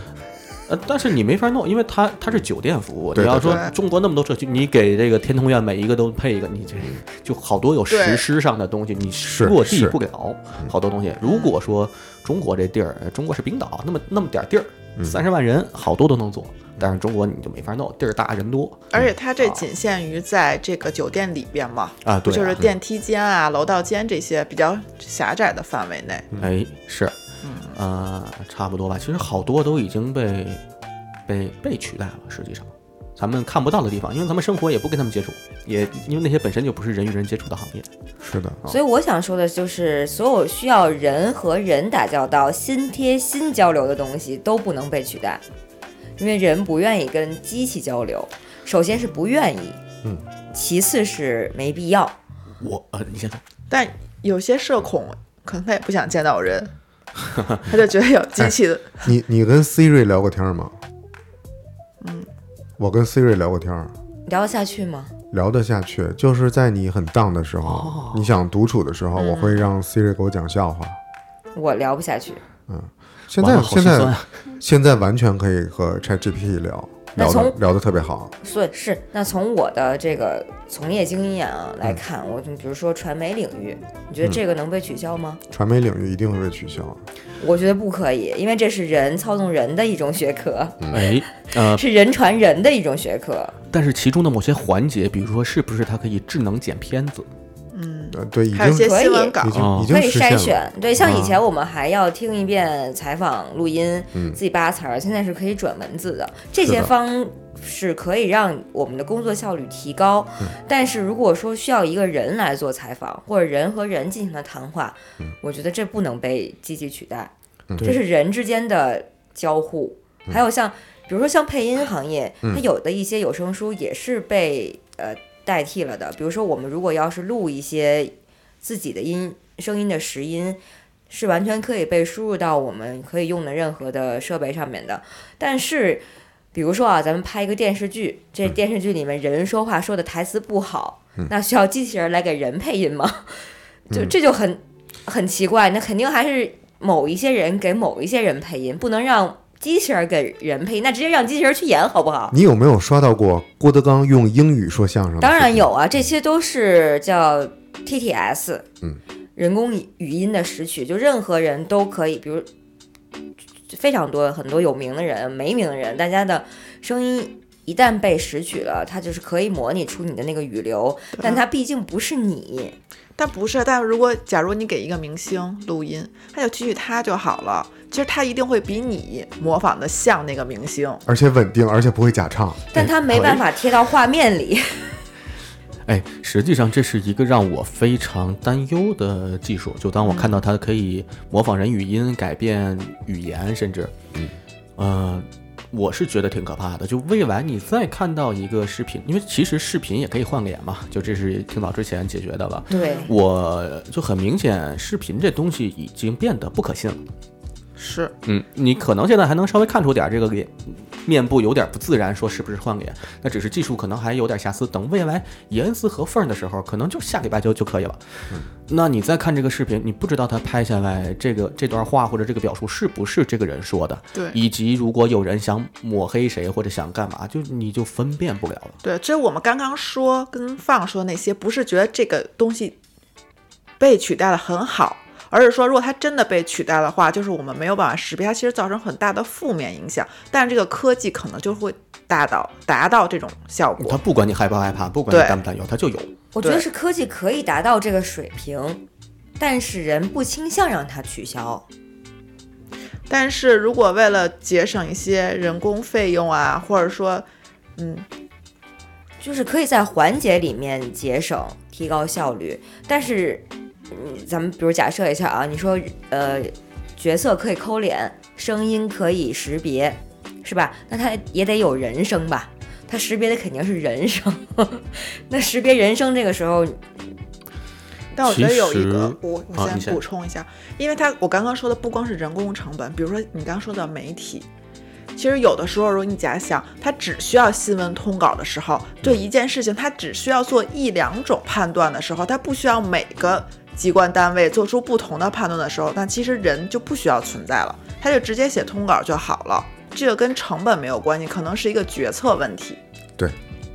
呃，但是你没法弄，因为它它是酒店服务。你要说中国那么多社区，你给这个天通苑每一个都配一个，你这就好多有实施上的东西，你落地不了好多东西。如果说中国这地儿，呃中国是冰岛，那么那么点儿地儿，三十万人，好多都能做。但是中国你就没法弄，地儿大人多而且它这仅限于在这个酒店里边嘛，啊，对啊，就是电梯间啊、楼道间这些比较狭窄的范围内。哎是，呃，差不多吧。其实好多都已经被被被取代了，实际上。咱们看不到的地方，因为咱们生活也不跟他们接触，也因为那些本身就不是人与人接触的行业。是的，所以我想说的就是，所有需要人和人打交道、心贴心交流的东西都不能被取代，因为人不愿意跟机器交流。首先是不愿意，嗯，其次是没必要。我呃，你先说。但有些社恐可能他也不想见到人，*laughs* 他就觉得有机器的。*laughs* 你你跟 Siri 聊过天吗？嗯，我跟 Siri 聊过天儿，聊得下去吗？聊得下去。就是在你很 down 的时候，哦你想独处的时候，嗯我会让 Siri 给我讲笑话。我聊不下去。现在好现在现在完全可以和 ChatGPT 聊，聊的那从聊得特别好。所以是那从我的这个从业经验啊来看，我就比如说传媒领域，你觉得这个能被取消吗？传媒领域一定会被取消。我觉得不可以，因为这是人操纵人的一种学科，哎，*laughs* 呃，是人传人的一种学科。但是其中的某些环节，比如说是不是它可以智能剪片子？呃，对，已还有一些经可以新闻稿已，经哦已经可以。筛选，对，像以啊前我们还要听一遍采访录音，嗯。自己扒词儿，现在是可以转文字的。这些方是可以让我们的工作效率提高，嗯。但是如果说需要一个人来做采访，或者人和人进行的谈话，嗯。我觉得这不能被机器取代，嗯。这是人之间的交互。还有像比如说像配音行业，它有的一些有声书也是被呃代替了的。比如说我们如果要是录一些自己的音声音的实音，是完全可以被输入到我们可以用的任何的设备上面的。但是，比如说啊，咱们拍一个电视剧，这电视剧里面人说话说的台词不好，那需要机器人来给人配音吗？就这就很很奇怪。那肯定还是某一些人给某一些人配音，不能让机器人给人配音，那直接让机器人去演好不好？你有没有刷到过郭德纲用英语说相声？当然有。啊，这些都是叫 TTS，嗯，人工语音的识取，就任何人都可以，比如非常多很多有名的人、没名的人，大家的声音一旦被识取了，它就是可以模拟出你的那个语流，但它毕竟不是你。但不是，但如果假如你给一个明星录音，他就提取他就好了。其实他一定会比你模仿的像那个明星。而且稳定，而且不会假唱。但他没办法贴到画面里。*laughs* 哎，实际上这是一个让我非常担忧的技术。就当我看到它可以模仿人语音、改变语言，甚至，嗯，呃，我是觉得挺可怕的。就未来你再看到一个视频，因为其实视频也可以换个脸嘛，就这是挺早之前解决的了。对，我就很明显，视频这东西已经变得不可信了。是，嗯，你可能现在还能稍微看出点这个脸面部有点不自然，说是不是换脸？那只是技术可能还有点瑕疵。等未来严丝合缝的时候，可能就下礼拜就就可以了。嗯那你再看这个视频，你不知道他拍下来这个这段话或者这个表述是不是这个人说的，对以及如果有人想抹黑谁或者想干嘛，就你就分辨不了了。对，这我们刚刚说跟放说那些，不是觉得这个东西被取代的很好，而是说如果它真的被取代的话，就是我们没有办法识别，它其实造成很大的负面影响。但是这个科技可能就会达到达到这种效果。它不管你害不害怕，不管你担不担忧，它就有。我觉得是科技可以达到这个水平，但是人不倾向让它取消。但是如果为了节省一些人工费用啊，或者说，嗯，就是可以在环节里面节省、提高效率，但是，嗯，咱们比如假设一下啊，你说呃，角色可以抠脸，声音可以识别，是吧？那它也得有人声吧？它识别的肯定是人声，*laughs* 那识别人声这个时候，但我觉得有一个，我啊我先你先补充一下，因为它我刚刚说的不光是人工成本，比如说你刚刚说的媒体，其实有的时候，如果你假想，它只需要新闻通稿的时候，对一件事情，它只需要做一两种判断的时候，它不需要每个机关单位做出不同的判断的时候，那其实人就不需要存在了，他就直接写通稿就好了。这个跟成本没有关系，可能是一个决策问题。对，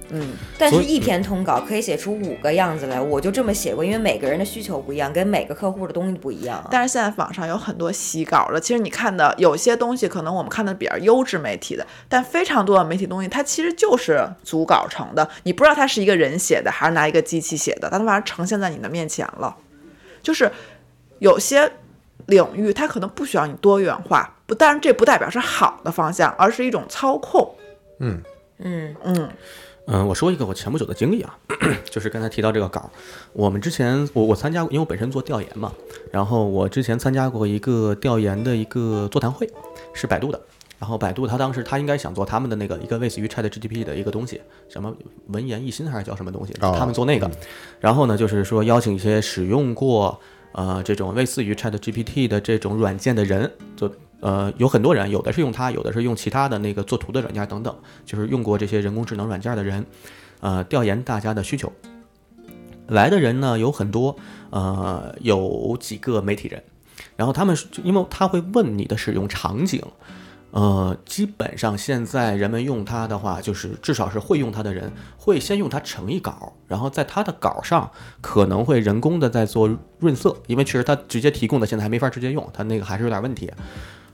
嗯，但是一篇通稿可以写出五个样子来，我就这么写过，因为每个人的需求不一样，跟每个客户的东西不一样啊。但是现在网上有很多洗稿的，其实你看的有些东西，可能我们看的比较优质媒体的，但非常多的媒体东西，它其实就是组稿成的，你不知道它是一个人写的还是拿一个机器写的，但它反正呈现在你的面前了。就是有些领域它可能不需要你多元化，不，但是这不代表是好的方向，而是一种操控。嗯，嗯，嗯，嗯，我说一个我前不久的经历啊，*clears throat* 就是刚才提到这个稿儿，我们之前我我参加过，因为我本身做调研嘛，然后我之前参加过一个调研的一个座谈会，是百度的。然后百度它当时它应该想做他们的那个一个类似于 Chat GPT 的一个东西，什么文言一心还是叫什么东西？哦他们做那个，然后呢就是说邀请一些使用过呃这种类似于 Chat GPT 的这种软件的人，就呃有很多人，有的是用它，有的是用其他的那个做图的软件等等，就是用过这些人工智能软件的人，呃调研大家的需求。来的人呢有很多，呃有几个媒体人，然后他们是因为他会问你的使用场景。呃，基本上现在人们用它的话，就是至少是会用它的人，会先用它成一稿，然后在它的稿上可能会人工的在做润色，因为确实它直接提供的现在还没法直接用，它那个还是有点问题。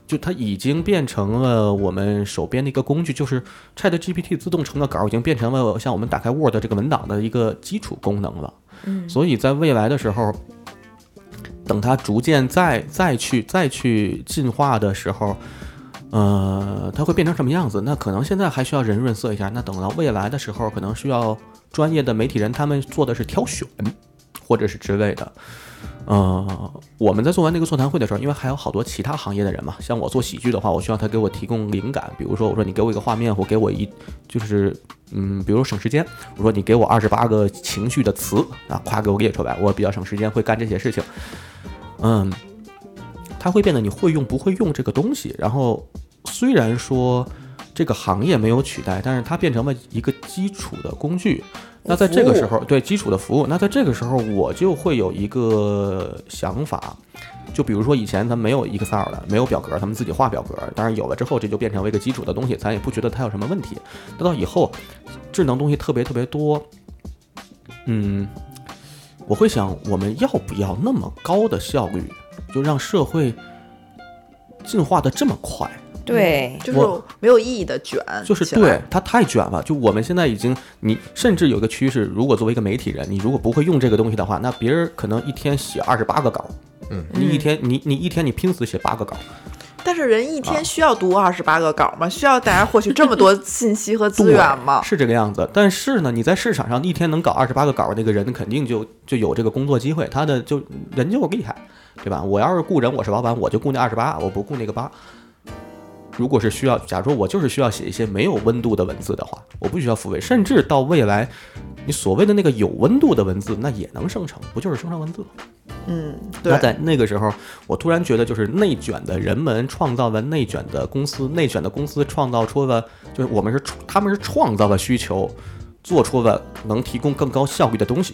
就它已经变成了我们手边的一个工具，就是 Chat GPT 自动成的稿已经变成了像我们打开 Word 这个文档的一个基础功能了。嗯，所以在未来的时候，等它逐渐再再去再去进化的时候，呃，它会变成什么样子？那可能现在还需要人润色一下，那等到未来的时候，可能需要专业的媒体人，他们做的是挑选，或者是之类的。呃，我们在做完那个座谈会的时候，因为还有好多其他行业的人嘛，像我做喜剧的话，我需要他给我提供灵感，比如说我说你给我一个画面，或给我一就是嗯，比如省时间，我说你给我二十八个情绪的词啊，夸给我列出来，我比较省时间，会干这些事情。嗯，它会变得你会用不会用这个东西，然后虽然说这个行业没有取代，但是它变成了一个基础的工具。那在这个时候，对基础的服务，那在这个时候我就会有一个想法，就比如说以前咱没有 Excel 的，没有表格，他们自己画表格，当然有了之后，这就变成了一个基础的东西，咱也不觉得它有什么问题。那到以后，智能东西特别特别多，嗯，我会想，我们要不要那么高的效率，就让社会进化的这么快？对，就是没有意义的卷，就是对，它太卷了。就我们现在已经，你甚至有一个趋势，如果作为一个媒体人，你如果不会用这个东西的话，那别人可能一天写二十八个稿，嗯，你一天你你一天你拼死写八个稿，但是人一天需要读二十八个稿吗？需要大家获取这么多信息和资源吗？是这个样子。但是呢，你在市场上一天能搞二十八个稿，那个人肯定就就有这个工作机会，他的就人就厉害，对吧？我要是雇人，我是老板，我就雇那二十八，我不雇那个八。如果是需要，假如说我就是需要写一些没有温度的文字的话，我不需要复位，甚至到未来，你所谓的那个有温度的文字，那也能生成，不就是生成文字吗？嗯，对，那在那个时候，我突然觉得，就是内卷的人们创造了内卷的公司，内卷的公司创造出了，就是我们是他们是创造了需求，做出了能提供更高效率的东西，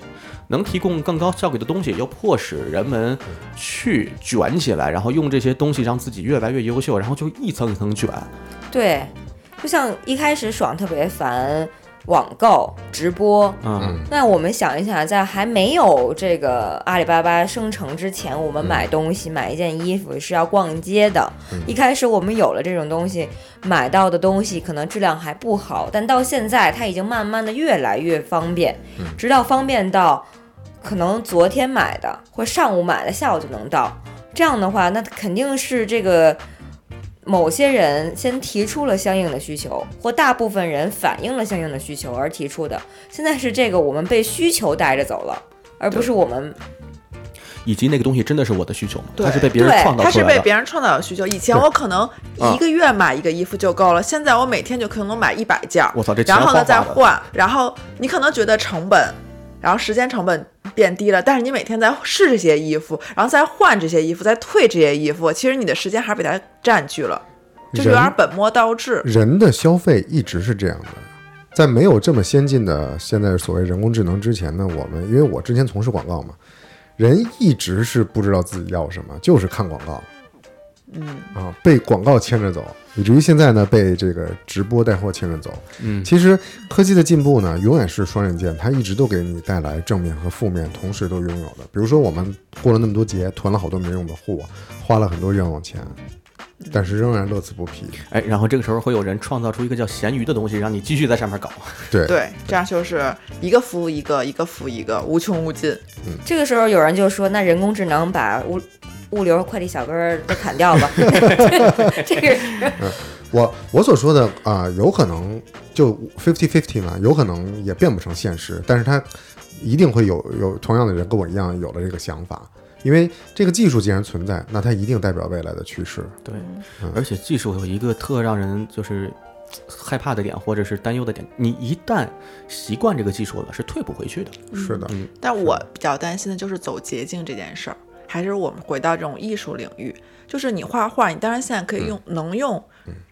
能提供更高效率的东西，又迫使人们去卷起来，然后用这些东西让自己越来越优秀，然后就一层一层卷。对，就像一开始爽特别烦网购直播，嗯，那我们想一想，在还没有这个阿里巴巴生成之前，我们买东西、买一件衣服是要逛街的。一开始我们有了这种东西，买到的东西可能质量还不好，但到现在它已经慢慢的越来越方便，直到方便到可能昨天买的或上午买的，下午就能到。这样的话，那肯定是这个某些人先提出了相应的需求，或大部分人反映了相应的需求而提出的。现在是这个我们被需求带着走了，而不是我们以及那个东西真的是我的需求吗？对它是被别人创造出来的。被别人创造的需求。以前我可能一个月买一个衣服就够了，现在我每天就可能买一百件儿。我操，这钱然后呢。再换，然后你可能觉得成本，然后时间成本变低了，但是你每天在试这些衣服，然后再换这些衣服，再退这些衣服，其实你的时间还是被它占据了，就是有人点本末倒置。人的消费一直是这样的，在没有这么先进的现在所谓人工智能之前呢，我们因为我之前从事广告嘛，人一直是不知道自己要什么，就是看广告，嗯，啊，被广告牵着走，以至于现在呢被这个直播带货牵着走。嗯，其实科技的进步呢，永远是双刃剑，它一直都给你带来正面和负面同时都拥有的。比如说，我们过了那么多节，囤了好多没用的货，花了很多冤枉钱，但是仍然乐此不疲。哎，然后这个时候会有人创造出一个叫咸鱼的东西，让你继续在上面搞。对，对，这样就是一个服务一个，一个服务一个，无穷无尽。嗯这个时候有人就说，那人工智能把物物流快递小哥儿都砍掉吧。*laughs* 这个我我所说的啊、有可能就 fifty fifty 嘛，有可能也变不成现实，但是它一定会有有同样的人跟我一样有了这个想法，因为这个技术既然存在，那它一定代表未来的趋势。对，而且技术有一个特让人就是害怕的点，或者是担忧的点，你一旦习惯这个技术了，是退不回去的。是的，但我比较担心的就是走捷径这件事儿，还是我们回到这种艺术领域，就是你画画，你当然现在可以用、能用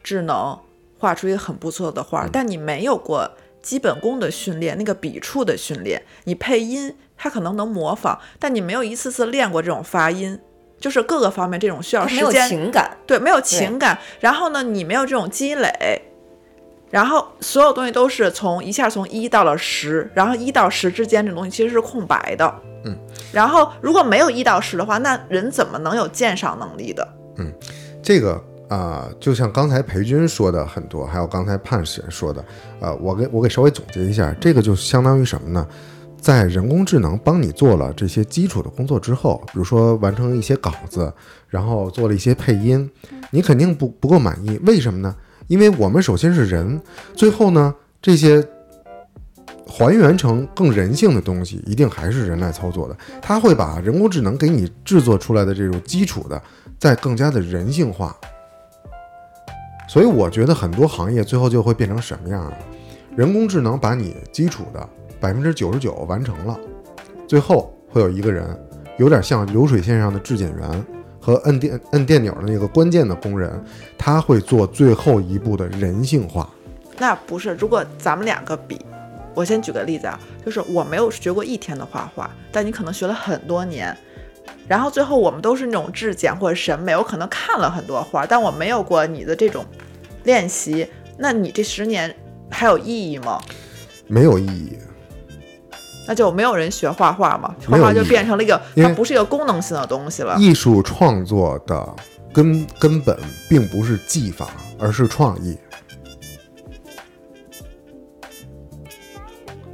智能画出一个很不错的画，但你没有过基本功的训练，那个笔触的训练，你配音它可能能模仿，但你没有一次次练过这种发音。就是各个方面这种需要没有时间，情感，对，没有情感。然后呢，你没有这种积累，然后所有东西都是从一下从一到了十，然后一到十之间这东西其实是空白的。嗯，然后如果没有一到十的话，那人怎么能有鉴赏能力的？嗯这个啊、就像刚才裴军说的很多，还有刚才盼使说的，呃，我给我给稍微总结一下，这个就相当于什么呢？在人工智能帮你做了这些基础的工作之后，比如说完成一些稿子，然后做了一些配音，你肯定不不够满意，为什么呢？因为我们首先是人，最后呢，这些还原成更人性的东西，一定还是人来操作的。它会把人工智能给你制作出来的这种基础的，再更加的人性化。所以我觉得很多行业最后就会变成什么样啊？人工智能把你基础的百分之九十九完成了，最后会有一个人，有点像流水线上的质检员和摁电摁电钮的那个关键的工人，他会做最后一步的人性化。那不是，如果咱们两个比，我先举个例子啊，就是我没有学过一天的画画，但你可能学了很多年，然后最后我们都是那种质检或者审美，我可能看了很多画，但我没有过你的这种练习，那你这十年还有意义吗？没有意义。那就没有人学画画嘛，画画就变成了一个，它不是一个功能性的东西了。艺术创作的根根本并不是技法，而是创意。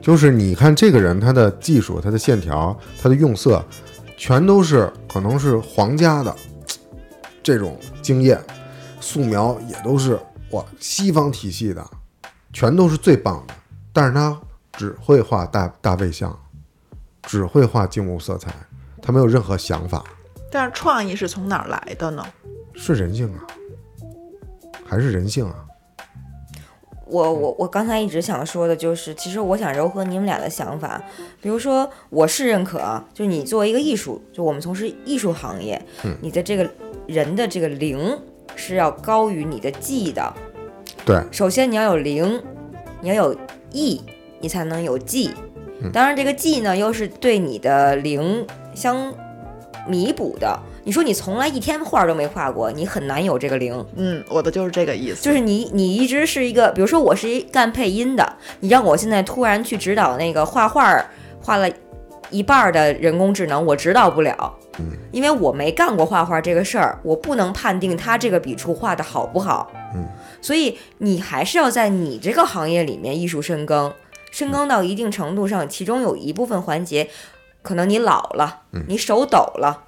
就是你看这个人，他的技术、他的线条、他的用色，全都是可能是皇家的这种经验，素描也都是哇西方体系的，全都是最棒的。但是他只会画大大卫像，只会画静物色彩，他没有任何想法。但是创意是从哪儿来的呢？是人性啊，还是人性啊？我我我刚才一直想说的就是，其实我想柔和你们俩的想法。比如说，我是认可啊，就你作为一个艺术，就我们从事艺术行业，你的这个人的这个灵是要高于你的技的。对，首先你要有灵，你要有艺，你才能有技。当然，这个技呢，又是对你的灵相弥补的。你说你从来一天画都没画过，你很难有这个灵。嗯，我的就是这个意思。就是你，你一直是一个，比如说我是一干配音的，你让我现在突然去指导那个画画儿，画了一半儿的人工智能，我指导不了，因为我没干过画画这个事儿，我不能判定他这个笔触画的好不好。嗯，所以你还是要在你这个行业里面艺术深耕，深耕到一定程度上，其中有一部分环节，可能你老了，你手抖了。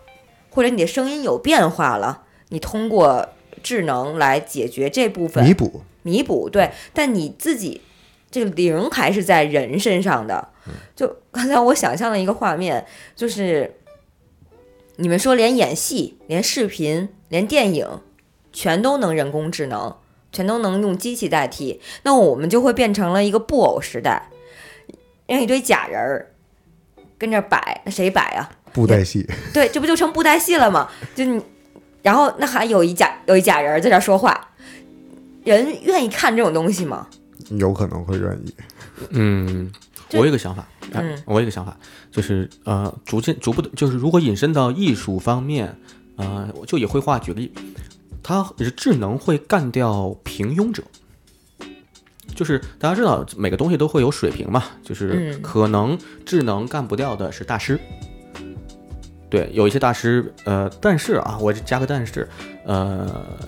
或者你的声音有变化了，你通过智能来解决这部分弥补。弥补对，但你自己这个灵还是在人身上的。就刚才我想象的一个画面，就是你们说连演戏、连视频、连电影，全都能人工智能，全都能用机器代替，那我们就会变成了一个布偶时代，让一堆假人儿跟这摆，那谁摆啊？布袋戏，对，这不就成布袋戏了吗？就你，然后那还有一假有一假人在这儿说话，人愿意看这种东西吗？有可能会愿意。嗯，我有个想法，哎嗯我有个想法，就是呃，逐渐逐步的，就是如果引申到艺术方面，呃，我就以绘画举例，它智能会干掉平庸者。就是大家知道，每个东西都会有水平嘛，就是嗯可能智能干不掉的是大师。对，有一些大师，呃，但是啊，我加个但是，呃，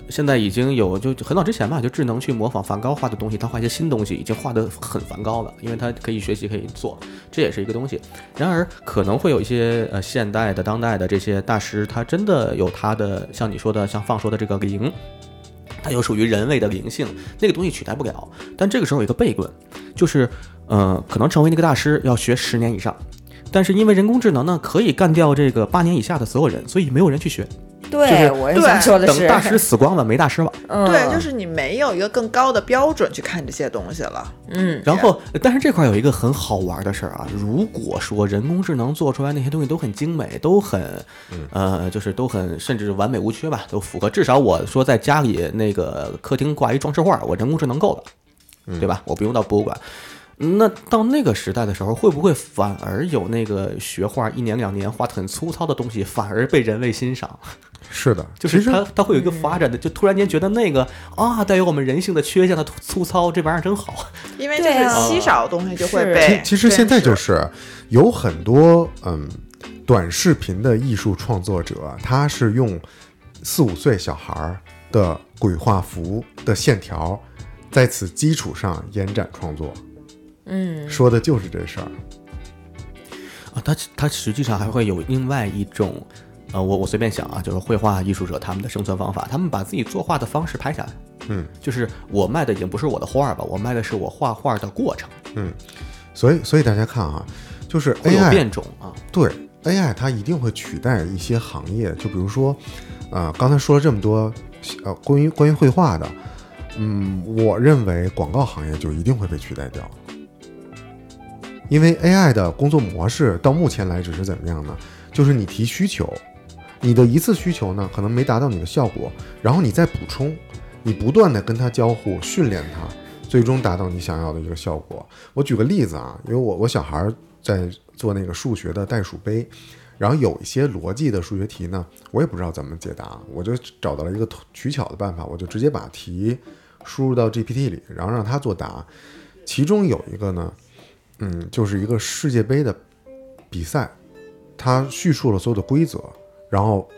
现在已经有就很早之前吧，就智能去模仿梵高画的东西，他画一些新东西，已经画得很梵高了，因为他可以学习，可以做，这也是一个东西。然而，可能会有一些呃现代的、当代的这些大师，他真的有他的像你说的，像放说的这个灵，他有属于人类的灵性，那个东西取代不了。但这个时候有一个悖论，就是呃，可能成为那个大师要学十年以上。但是因为人工智能呢，可以干掉这个八年以下的所有人，所以没有人去学。对，就是我说的是，等大师死光了，没大师了。嗯，对，就是你没有一个更高的标准去看这些东西了。嗯，然后，但是这块有一个很好玩的事儿啊，如果说人工智能做出来那些东西都很精美，都很，呃，就是都很甚至完美无缺吧，都符合。至少我说在家里那个客厅挂一装饰画，我人工智能够了，对吧？我不用到博物馆。那到那个时代的时候，会不会反而有那个学画一年两年画的很粗糙的东西，反而被人类欣赏？*laughs* 是的，就是其实它它会有一个发展的，就突然间觉得那个啊带有我们人性的缺陷的粗粗糙，这玩意儿真好。因为这是稀少的东西就会是被其实现在就是有很多嗯短视频的艺术创作者，他是用四五岁小孩儿的鬼画符的线条，在此基础上延展创作，嗯，说的就是这事儿。啊，它它实际上还会有另外一种，呃，我我随便想啊，就是绘画艺术者他们的生存方法，他们把自己作画的方式拍下来，嗯，就是我卖的已经不是我的画儿吧，我卖的是我画画的过程。嗯所以所以大家看啊，就是 AI 变种啊。对 AI 它一定会取代一些行业，就比如说，呃，刚才说了这么多，呃，关于关于绘画的，嗯，我认为广告行业就一定会被取代掉，因为 AI 的工作模式到目前来只是怎么样呢？就是你提需求，你的一次需求呢可能没达到你的效果，然后你再补充，你不断的跟它交互训练它，最终达到你想要的一个效果。我举个例子啊，因为我我小孩在做那个数学的袋鼠杯，然后有一些逻辑的数学题呢，我也不知道怎么解答，我就找到了一个取巧的办法，我就直接把题输入到 GPT 里，然后让它作答。其中有一个呢，嗯，就是一个世界杯的比赛，它叙述了所有的规则，然后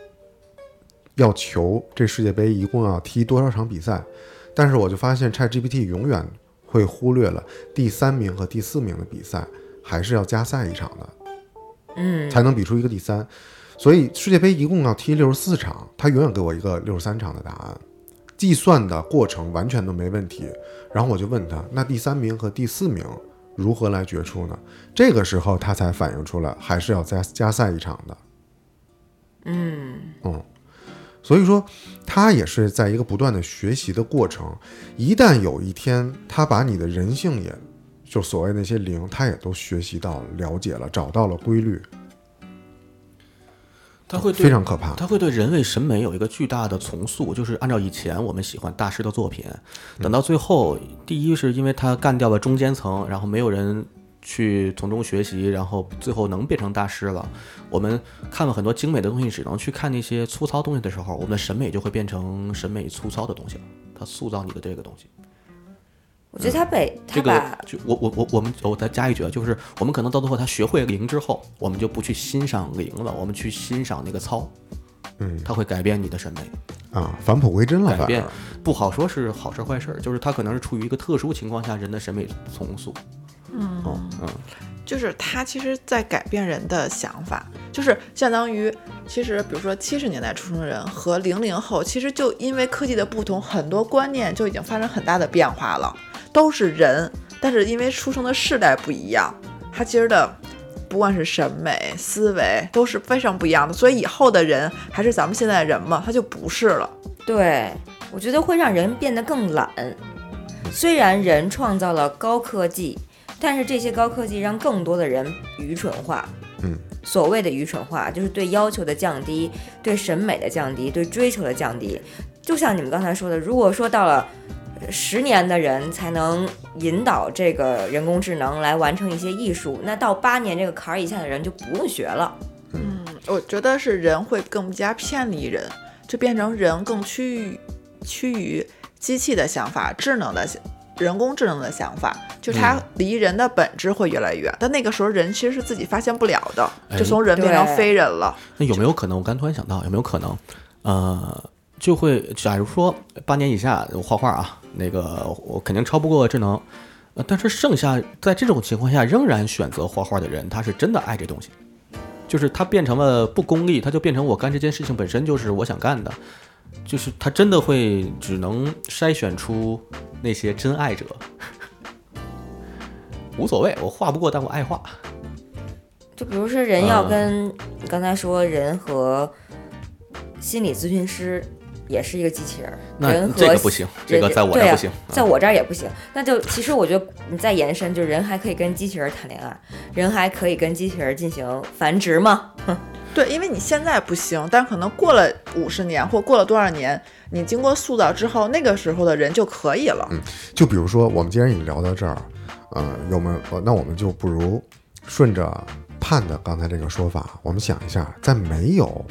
要求这世界杯一共要踢多少场比赛。但是我就发现 ChatGPT 永远会忽略了第三名和第四名的比赛，还是要加赛一场的，嗯，才能比出一个第三。所以世界杯一共要踢六十四场，他永远给我一个六十三场的答案，计算的过程完全都没问题。然后我就问他，那第三名和第四名如何来决出呢？这个时候他才反映出来，还是要再加赛一场的。嗯，嗯，所以说，他也是在一个不断的学习的过程。一旦有一天他把你的人性也，就所谓那些零，他也都学习到、了解了、找到了规律，它会非常可怕。它会对人类审美有一个巨大的重塑，就是按照以前我们喜欢大师的作品，等到最后，第一是因为他干掉了中间层，然后没有人去从中学习，然后最后能变成大师了。我们看了很多精美的东西，只能去看那些粗糙东西的时候，我们的审美就会变成审美粗糙的东西了。它塑造你的这个东西。我觉得他被他这个把就我我我我们我再加一句啊，就是我们可能到最后他学会零之后，我们就不去欣赏零了，我们去欣赏那个操，嗯。他会改变你的审美，啊，返璞归真了，反改变不好说是好事坏事，就是他可能是处于一个特殊情况下人的审美重塑。嗯。嗯。就是他其实在改变人的想法，就是相当于，其实比如说七十年代出生的人和零零后，其实就因为科技的不同，很多观念就已经发生很大的变化了，都是人，但是因为出生的世代不一样，他其实的不管是审美、思维都是非常不一样的，所以以后的人还是咱们现在的人嘛，他就不是了。对，我觉得会让人变得更懒。虽然人创造了高科技，但是这些高科技让更多的人愚蠢化。嗯，所谓的愚蠢化，就是对要求的降低，对审美的降低，对追求的降低。就像你们刚才说的，如果说到了呃十年的人才能引导这个人工智能来完成一些艺术，那到八年这个坎儿以下的人就不用学了。嗯我觉得是人会更加偏离人，就变成人更趋于趋于机器的想法、智能的人工智能的想法，就是它离人的本质会越来越远。但那个时候人其实是自己发现不了的，哎就从人变成非人了。那有没有可能？我刚突然想到，有没有可能，呃，就会假如说八年以下我画画啊，那个我肯定超不过智能，呃，但是剩下在这种情况下仍然选择画画的人，他是真的爱这东西，就是他变成了不功利，他就变成我干这件事情本身就是我想干的，就是他真的会只能筛选出那些真爱者。*laughs* 无所谓，我画不过，但我爱画。就比如说，人要嗯跟、你刚才说人和心理咨询师也是一个机器人儿，那人和这个不行，这个在我这儿不行。在我这儿也不行。那就其实我觉得你再延伸，就人还可以跟机器人谈恋爱，人还可以跟机器人进行繁殖吗？*laughs* 对，因为你现在不行，但可能过了五十年或过了多少年，你经过塑造之后，那个时候的人就可以了。嗯就比如说，我们既然已经聊到这儿，呃，有没有？呃那我们就不如顺着盼的刚才这个说法，我们想一下，在没有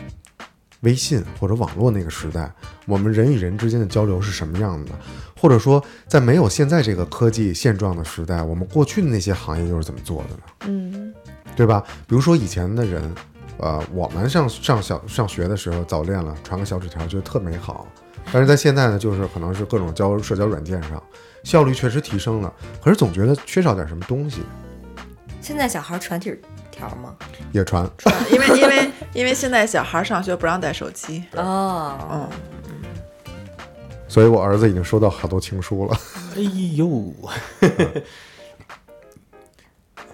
微信或者网络那个时代，我们人与人之间的交流是什么样的？或者说，在没有现在这个科技现状的时代，我们过去的那些行业又是怎么做的呢？嗯，对吧？比如说以前的人，呃，我们上上小上学的时候早恋了，传个小纸条觉得特美好，但是在现在呢，就是可能是各种交社交软件上，效率确实提升了，可是总觉得缺少点什么东西，现在小孩传纸条吗？也传。因为因为 *laughs* 因为现在小孩上学不让带手机。哦，嗯，所以我儿子已经收到好多情书了。哎呦，*laughs*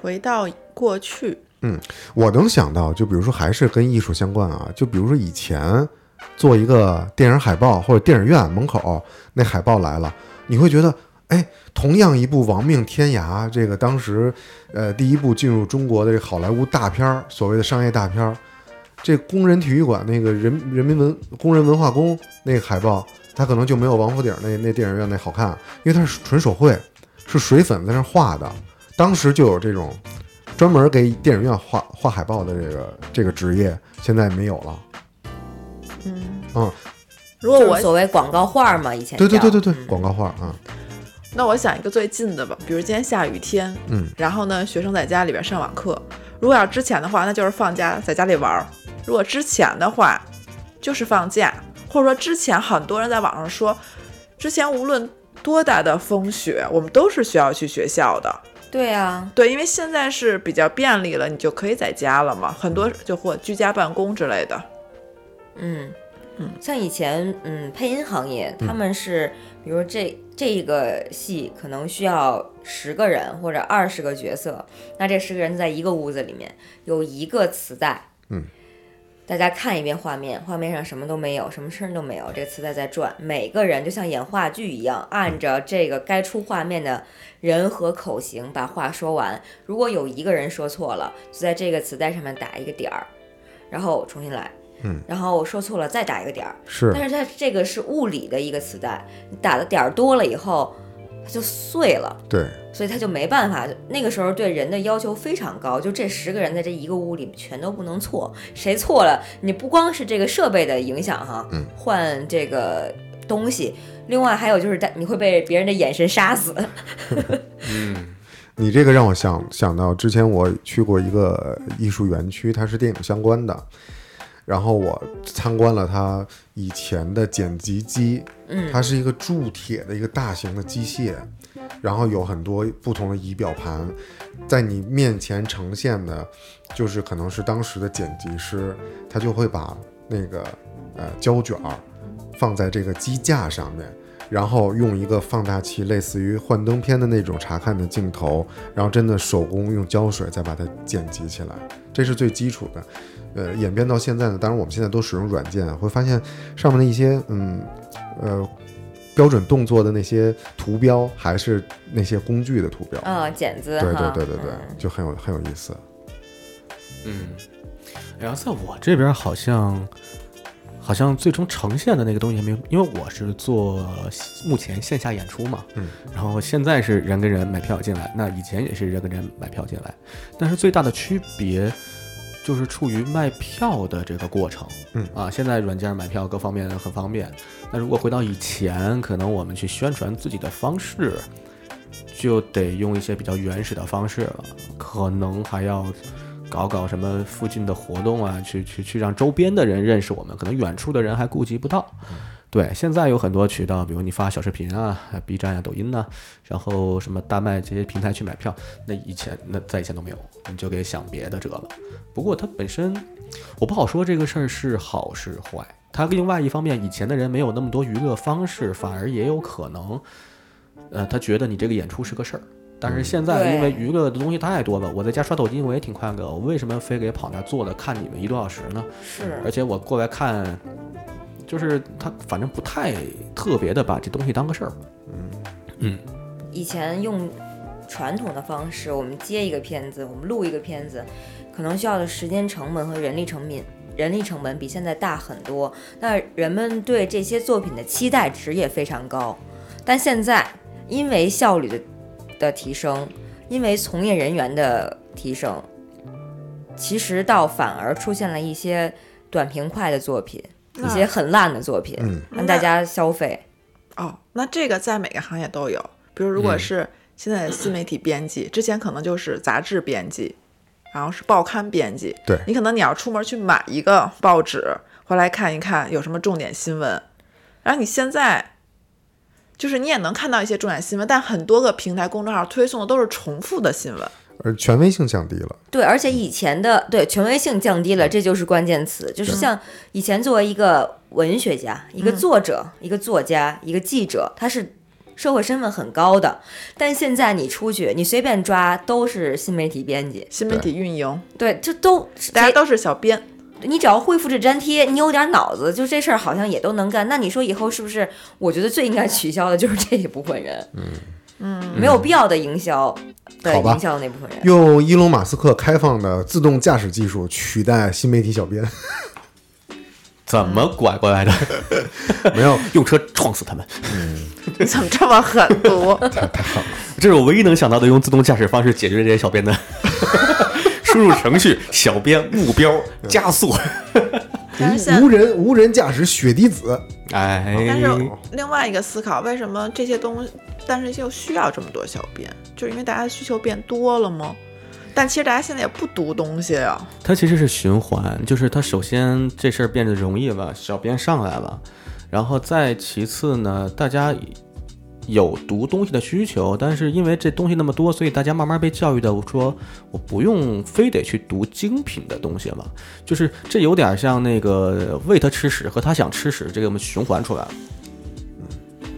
回到过去，嗯我能想到，就比如说还是跟艺术相关啊，就比如说以前做一个电影海报或者电影院门口那海报来了，你会觉得，哎，同样一部《亡命天涯》，这个当时呃第一部进入中国的这好莱坞大片儿，所谓的商业大片儿，这工人体育馆那个人人民文工人文化宫那个海报，它可能就没有王府井那那电影院那好看，因为它是纯手绘，是水粉在那儿画的，当时就有这种。专门给电影院画画海报的这个这个职业，现在没有了。嗯嗯，如果我所谓广告画嘛，以前对对对对对，嗯广告画啊，那我想一个最近的吧，比如今天下雨天，嗯，然后呢，学生在家里边上网课。如果要之前的话，那就是放假在家里玩儿；如果之前的话，就是放假，或者说之前很多人在网上说，之前无论多大的风雪，我们都是需要去学校的。对啊，对，因为现在是比较便利了，你就可以在家了嘛，很多就或居家办公之类的。嗯嗯，像以前嗯配音行业，他们是比如这这个戏可能需要十个人或者二十个角色，那这十个人在一个屋子里面有一个磁带，嗯，大家看一遍画面，画面上什么都没有，什么声都没有，这个磁带在转，每个人就像演话剧一样，按着这个该出画面的人和口型把话说完。如果有一个人说错了，就在这个磁带上面打一个点儿，然后重新来。嗯，然后我说错了再打一个点儿，是。但是它这个是物理的一个磁带，你打的点儿多了以后，它就碎了。对，所以它就没办法，那个时候对人的要求非常高，就这十个人在这一个屋里全都不能错，谁错了，你不光是这个设备的影响哈，嗯。换这个东西，另外还有就是但你会被别人的眼神杀死，*laughs* 嗯，你这个让我想想到之前我去过一个艺术园区，它是电影相关的，然后我参观了它以前的剪辑机，嗯它是一个铸铁的一个大型的机械，然后有很多不同的仪表盘，在你面前呈现的，就是可能是当时的剪辑师，他就会把那个呃胶卷儿放在这个机架上面，然后用一个放大器，类似于幻灯片的那种查看的镜头，然后真的手工用胶水再把它剪辑起来，这是最基础的。呃，演变到现在呢，当然我们现在都使用软件，会发现上面的一些嗯呃标准动作的那些图标，还是那些工具的图标。啊，剪子对，对对对对，嗯就很有很有意思。嗯，然后在我这边好像，好像最终呈现的那个东西还没有，因为我是做目前线下演出嘛，嗯，然后现在是人跟人买票进来，那以前也是人跟人买票进来，但是最大的区别就是处于卖票的这个过程，嗯。啊，现在软件买票各方面很方便，那如果回到以前，可能我们去宣传自己的方式，就得用一些比较原始的方式了，可能还要搞搞什么附近的活动啊，去去去让周边的人认识我们，可能远处的人还顾及不到。对，现在有很多渠道，比如你发小视频啊、B 站啊、抖音呐、然后什么大麦这些平台去买票，那以前那在以前都没有，你就给想别的辙了。不过它本身，我不好说这个事儿是好是坏。它另外一方面，以前的人没有那么多娱乐方式，反而也有可能，呃，他觉得你这个演出是个事儿。但是现在因为娱乐的东西太多了，我在家刷抖音我也挺快乐，我为什么非得跑那儿坐着看你们一个多小时呢？是而且我过来看，就是他反正不太特别的把这东西当个事儿。嗯嗯以前用传统的方式，我们接一个片子，我们录一个片子，可能需要的时间成本和人力成本，人力成本比现在大很多。那人们对这些作品的期待值也非常高，但现在因为效率的的提升，因为从业人员的提升，其实倒反而出现了一些短平快的作品，一些很烂的作品，嗯让大家消费。哦，那这个在每个行业都有。比如，如果嗯是现在的新媒体编辑，之前可能就是杂志编辑，然后是报刊编辑。对你可能你要出门去买一个报纸，回来看一看有什么重点新闻。然后你现在就是你也能看到一些重点新闻，但很多个平台公众号推送的都是重复的新闻。而权威性降低了。对，而且以前的对权威性降低了，这就是关键词。就是像以前作为一个文学家、一个作者、一个作家、一个记者，他是社会身份很高的，但现在你出去，你随便抓都是新媒体编辑，新媒体运营，对，这都大家都是小编。你只要会复制粘贴，你有点脑子，就这事儿好像也都能干。那你说以后是不是？我觉得最应该取消的就是这一部分人，嗯嗯，没有必要的营销，对好吧营销的那部分人。用伊隆马斯克开放的自动驾驶技术取代新媒体小编，怎么拐过来的？*laughs* 没有用车撞死他们，嗯你怎么这么狠毒？太好了这是我唯一能想到的用自动驾驶方式解决这些小编的。*laughs* 输入程序，小编目标加速。*laughs* 无人无人驾驶雪滴子，哎，但是另外一个思考，为什么这些东西，但是又需要这么多小编？就是因为大家的需求变多了吗？但其实大家现在也不读东西啊，它其实是循环，就是它首先这事儿变得容易了，小编上来了，然后再其次呢，大家有读东西的需求，但是因为这东西那么多，所以大家慢慢被教育的说，我不用非得去读精品的东西了，就是这有点像那个喂他吃屎和他想吃屎这个我们循环出来了。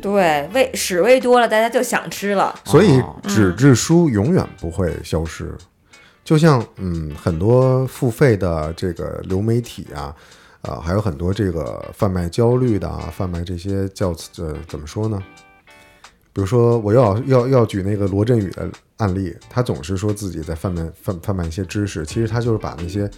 对，喂屎喂多了，大家就想吃了。所以哦纸质书永远不会消失。就像嗯，很多付费的这个流媒体啊，呃，还有很多这个贩卖焦虑的啊，贩卖这些叫呃怎么说呢？比如说，我要要要举那个罗振宇的案例，他总是说自己在贩卖贩贩卖一些知识，其实他就是把那些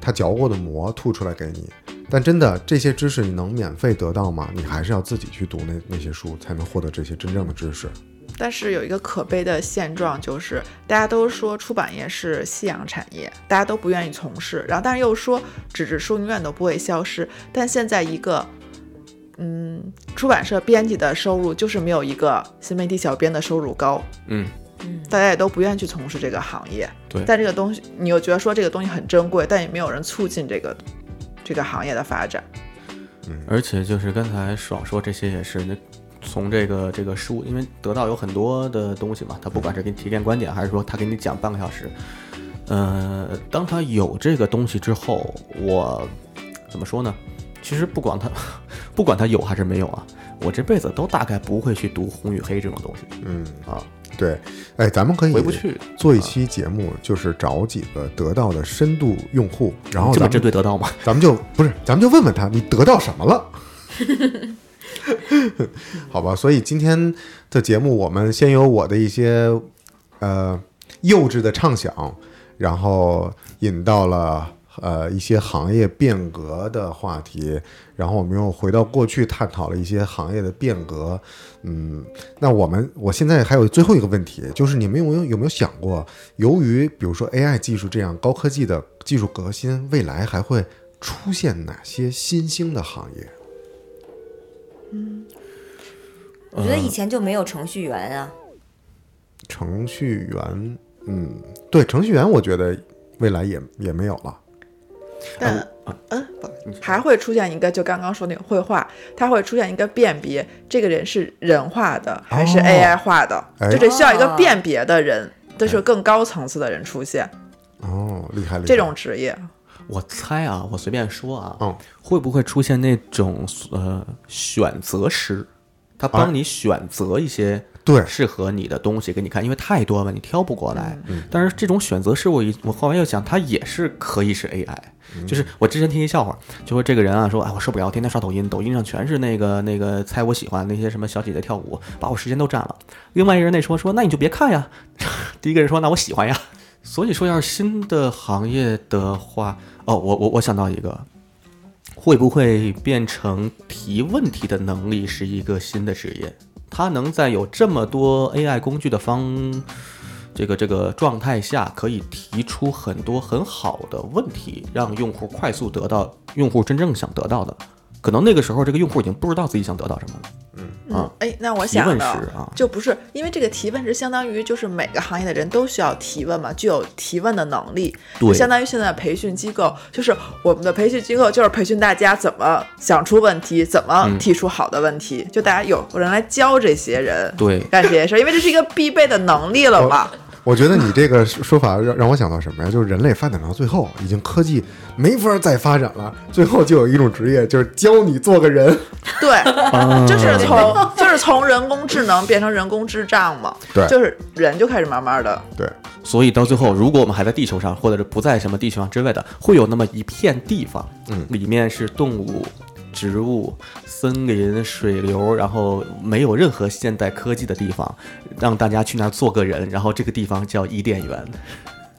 他嚼过的馍吐出来给你。但真的这些知识你能免费得到吗？你还是要自己去读那那些书，才能获得这些真正的知识。但是有一个可悲的现状，就是大家都说出版业是夕阳产业，大家都不愿意从事，然后但是又说纸质书永远都不会消失。但现在一个，嗯，出版社编辑的收入就是没有一个新媒体小编的收入高，嗯嗯，大家也都不愿意去从事这个行业。对但这个东西你又觉得说这个东西很珍贵，但也没有人促进这个这个行业的发展。嗯而且就是刚才爽说这些也是那。从这个这个书，因为得到有很多的东西嘛，他不管是给你提炼观点，还是说他给你讲半个小时，呃，当他有这个东西之后，我怎么说呢？其实不管他 *laughs* 不管他有还是没有啊，我这辈子都大概不会去读红与黑这种东西嗯，啊，对，哎，咱们可以回不去。做一期节目，就是找几个得到的深度用户，然后这么针咱们对得到吗？咱们就不是，咱们就问问他，你得到什么了？*laughs* 好吧，所以今天的节目，我们先有我的一些呃幼稚的畅想，然后引到了呃一些行业变革的话题，然后我们又回到过去探讨了一些行业的变革。嗯，那我们我现在还有最后一个问题，就是你们有没有有没有想过，由于比如说 AI 技术这样高科技的技术革新，未来还会出现哪些新兴的行业？嗯我觉得以前就没有程序员啊，程序员，嗯，对，程序员我觉得未来也也没有了。但嗯，不还会出现一个，就刚刚说那个绘画，它会出现一个辨别，这个人是人画的还是哦。AI 画的，哎。就这需要一个哦辨别的人，这是更高层次的人出现，哦，厉害厉害！这种职业。我猜啊，我随便说啊，嗯会不会出现那种呃选择师，他帮你选择一些对适合你的东西给你看，因为太多了，你挑不过来。但是这种选择是，我一我后来又想，它也是可以是 AI。就是我之前听一笑话，就说这个人啊说，哎，我受不了，天天刷抖音，抖音上全是那个那个猜我喜欢那些什么小姐姐跳舞，把我时间都占了。另外一个人那说说，那你就别看呀。*laughs* 第一个人说，那我喜欢呀。所以说，要是新的行业的话，哦，我我我想到一个，会不会变成提问题的能力是一个新的职业？它能在有这么多 AI 工具的方这个这个状态下，可以提出很多很好的问题，让用户快速得到用户真正想得到的。可能那个时候，这个用户已经不知道自己想得到什么了。嗯。啊，哎，那我提问想的式啊。就不是因为这个提问是相当于就是每个行业的人都需要提问嘛，具有提问的能力，对。就相当于现在的培训机构，就是我们的培训机构就是培训大家怎么想出问题，怎么嗯。提出好的问题，就大家有人来教这些人对。干这些事儿，因为这是一个必备的能力了嘛。我觉得你这个说法让让我想到什么呀？就是人类发展到最后，已经科技没法再发展了，最后就有一种职业，就是教你做个人。*laughs* 对，就是从就是从人工智能变成人工智障嘛，对。就是人就开始慢慢的，对，所以到最后，如果我们还在地球上，或者是不在什么地球上之外的，会有那么一片地方，嗯。里面是动物、植物、森林、水流，然后没有任何现代科技的地方，让大家去那儿做个人，然后这个地方叫伊甸园。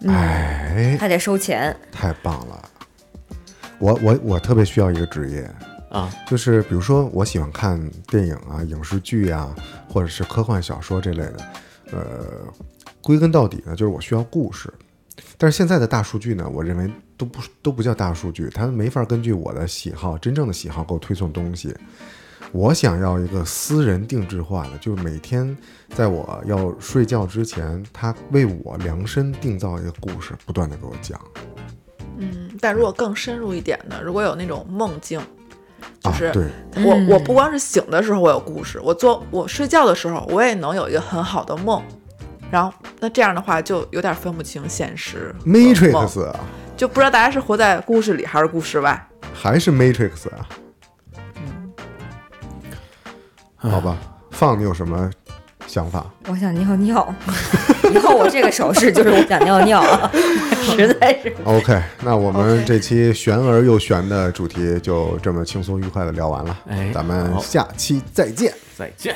哎，还得收钱。太棒了！我我我特别需要一个职业，啊，就是比如说我喜欢看电影啊、影视剧啊，或者是科幻小说这类的。呃，归根到底呢，就是我需要故事。但是现在的大数据呢，我认为都不都不叫大数据，它没法根据我的喜好、真正的喜好给我推送东西。我想要一个私人定制化的，就是每天在我要睡觉之前，他为我量身定造一个故事，不断的给我讲。嗯，但如果更深入一点的，如果有那种梦境，就是、我嗯我不光是醒的时候我有故事，我做我睡觉的时候我也能有一个很好的梦，然后那这样的话就有点分不清现实 Matrix 啊，就不知道大家是活在故事里还是故事外。还是 Matrix 啊？嗯好吧，放你有什么想法？我想尿尿，以后我这个手势就是我想尿尿啊，*laughs* 实在是。OK，那我们 OK 这期悬而又悬的主题就这么轻松愉快的聊完了。哎咱们好下期再见。再见。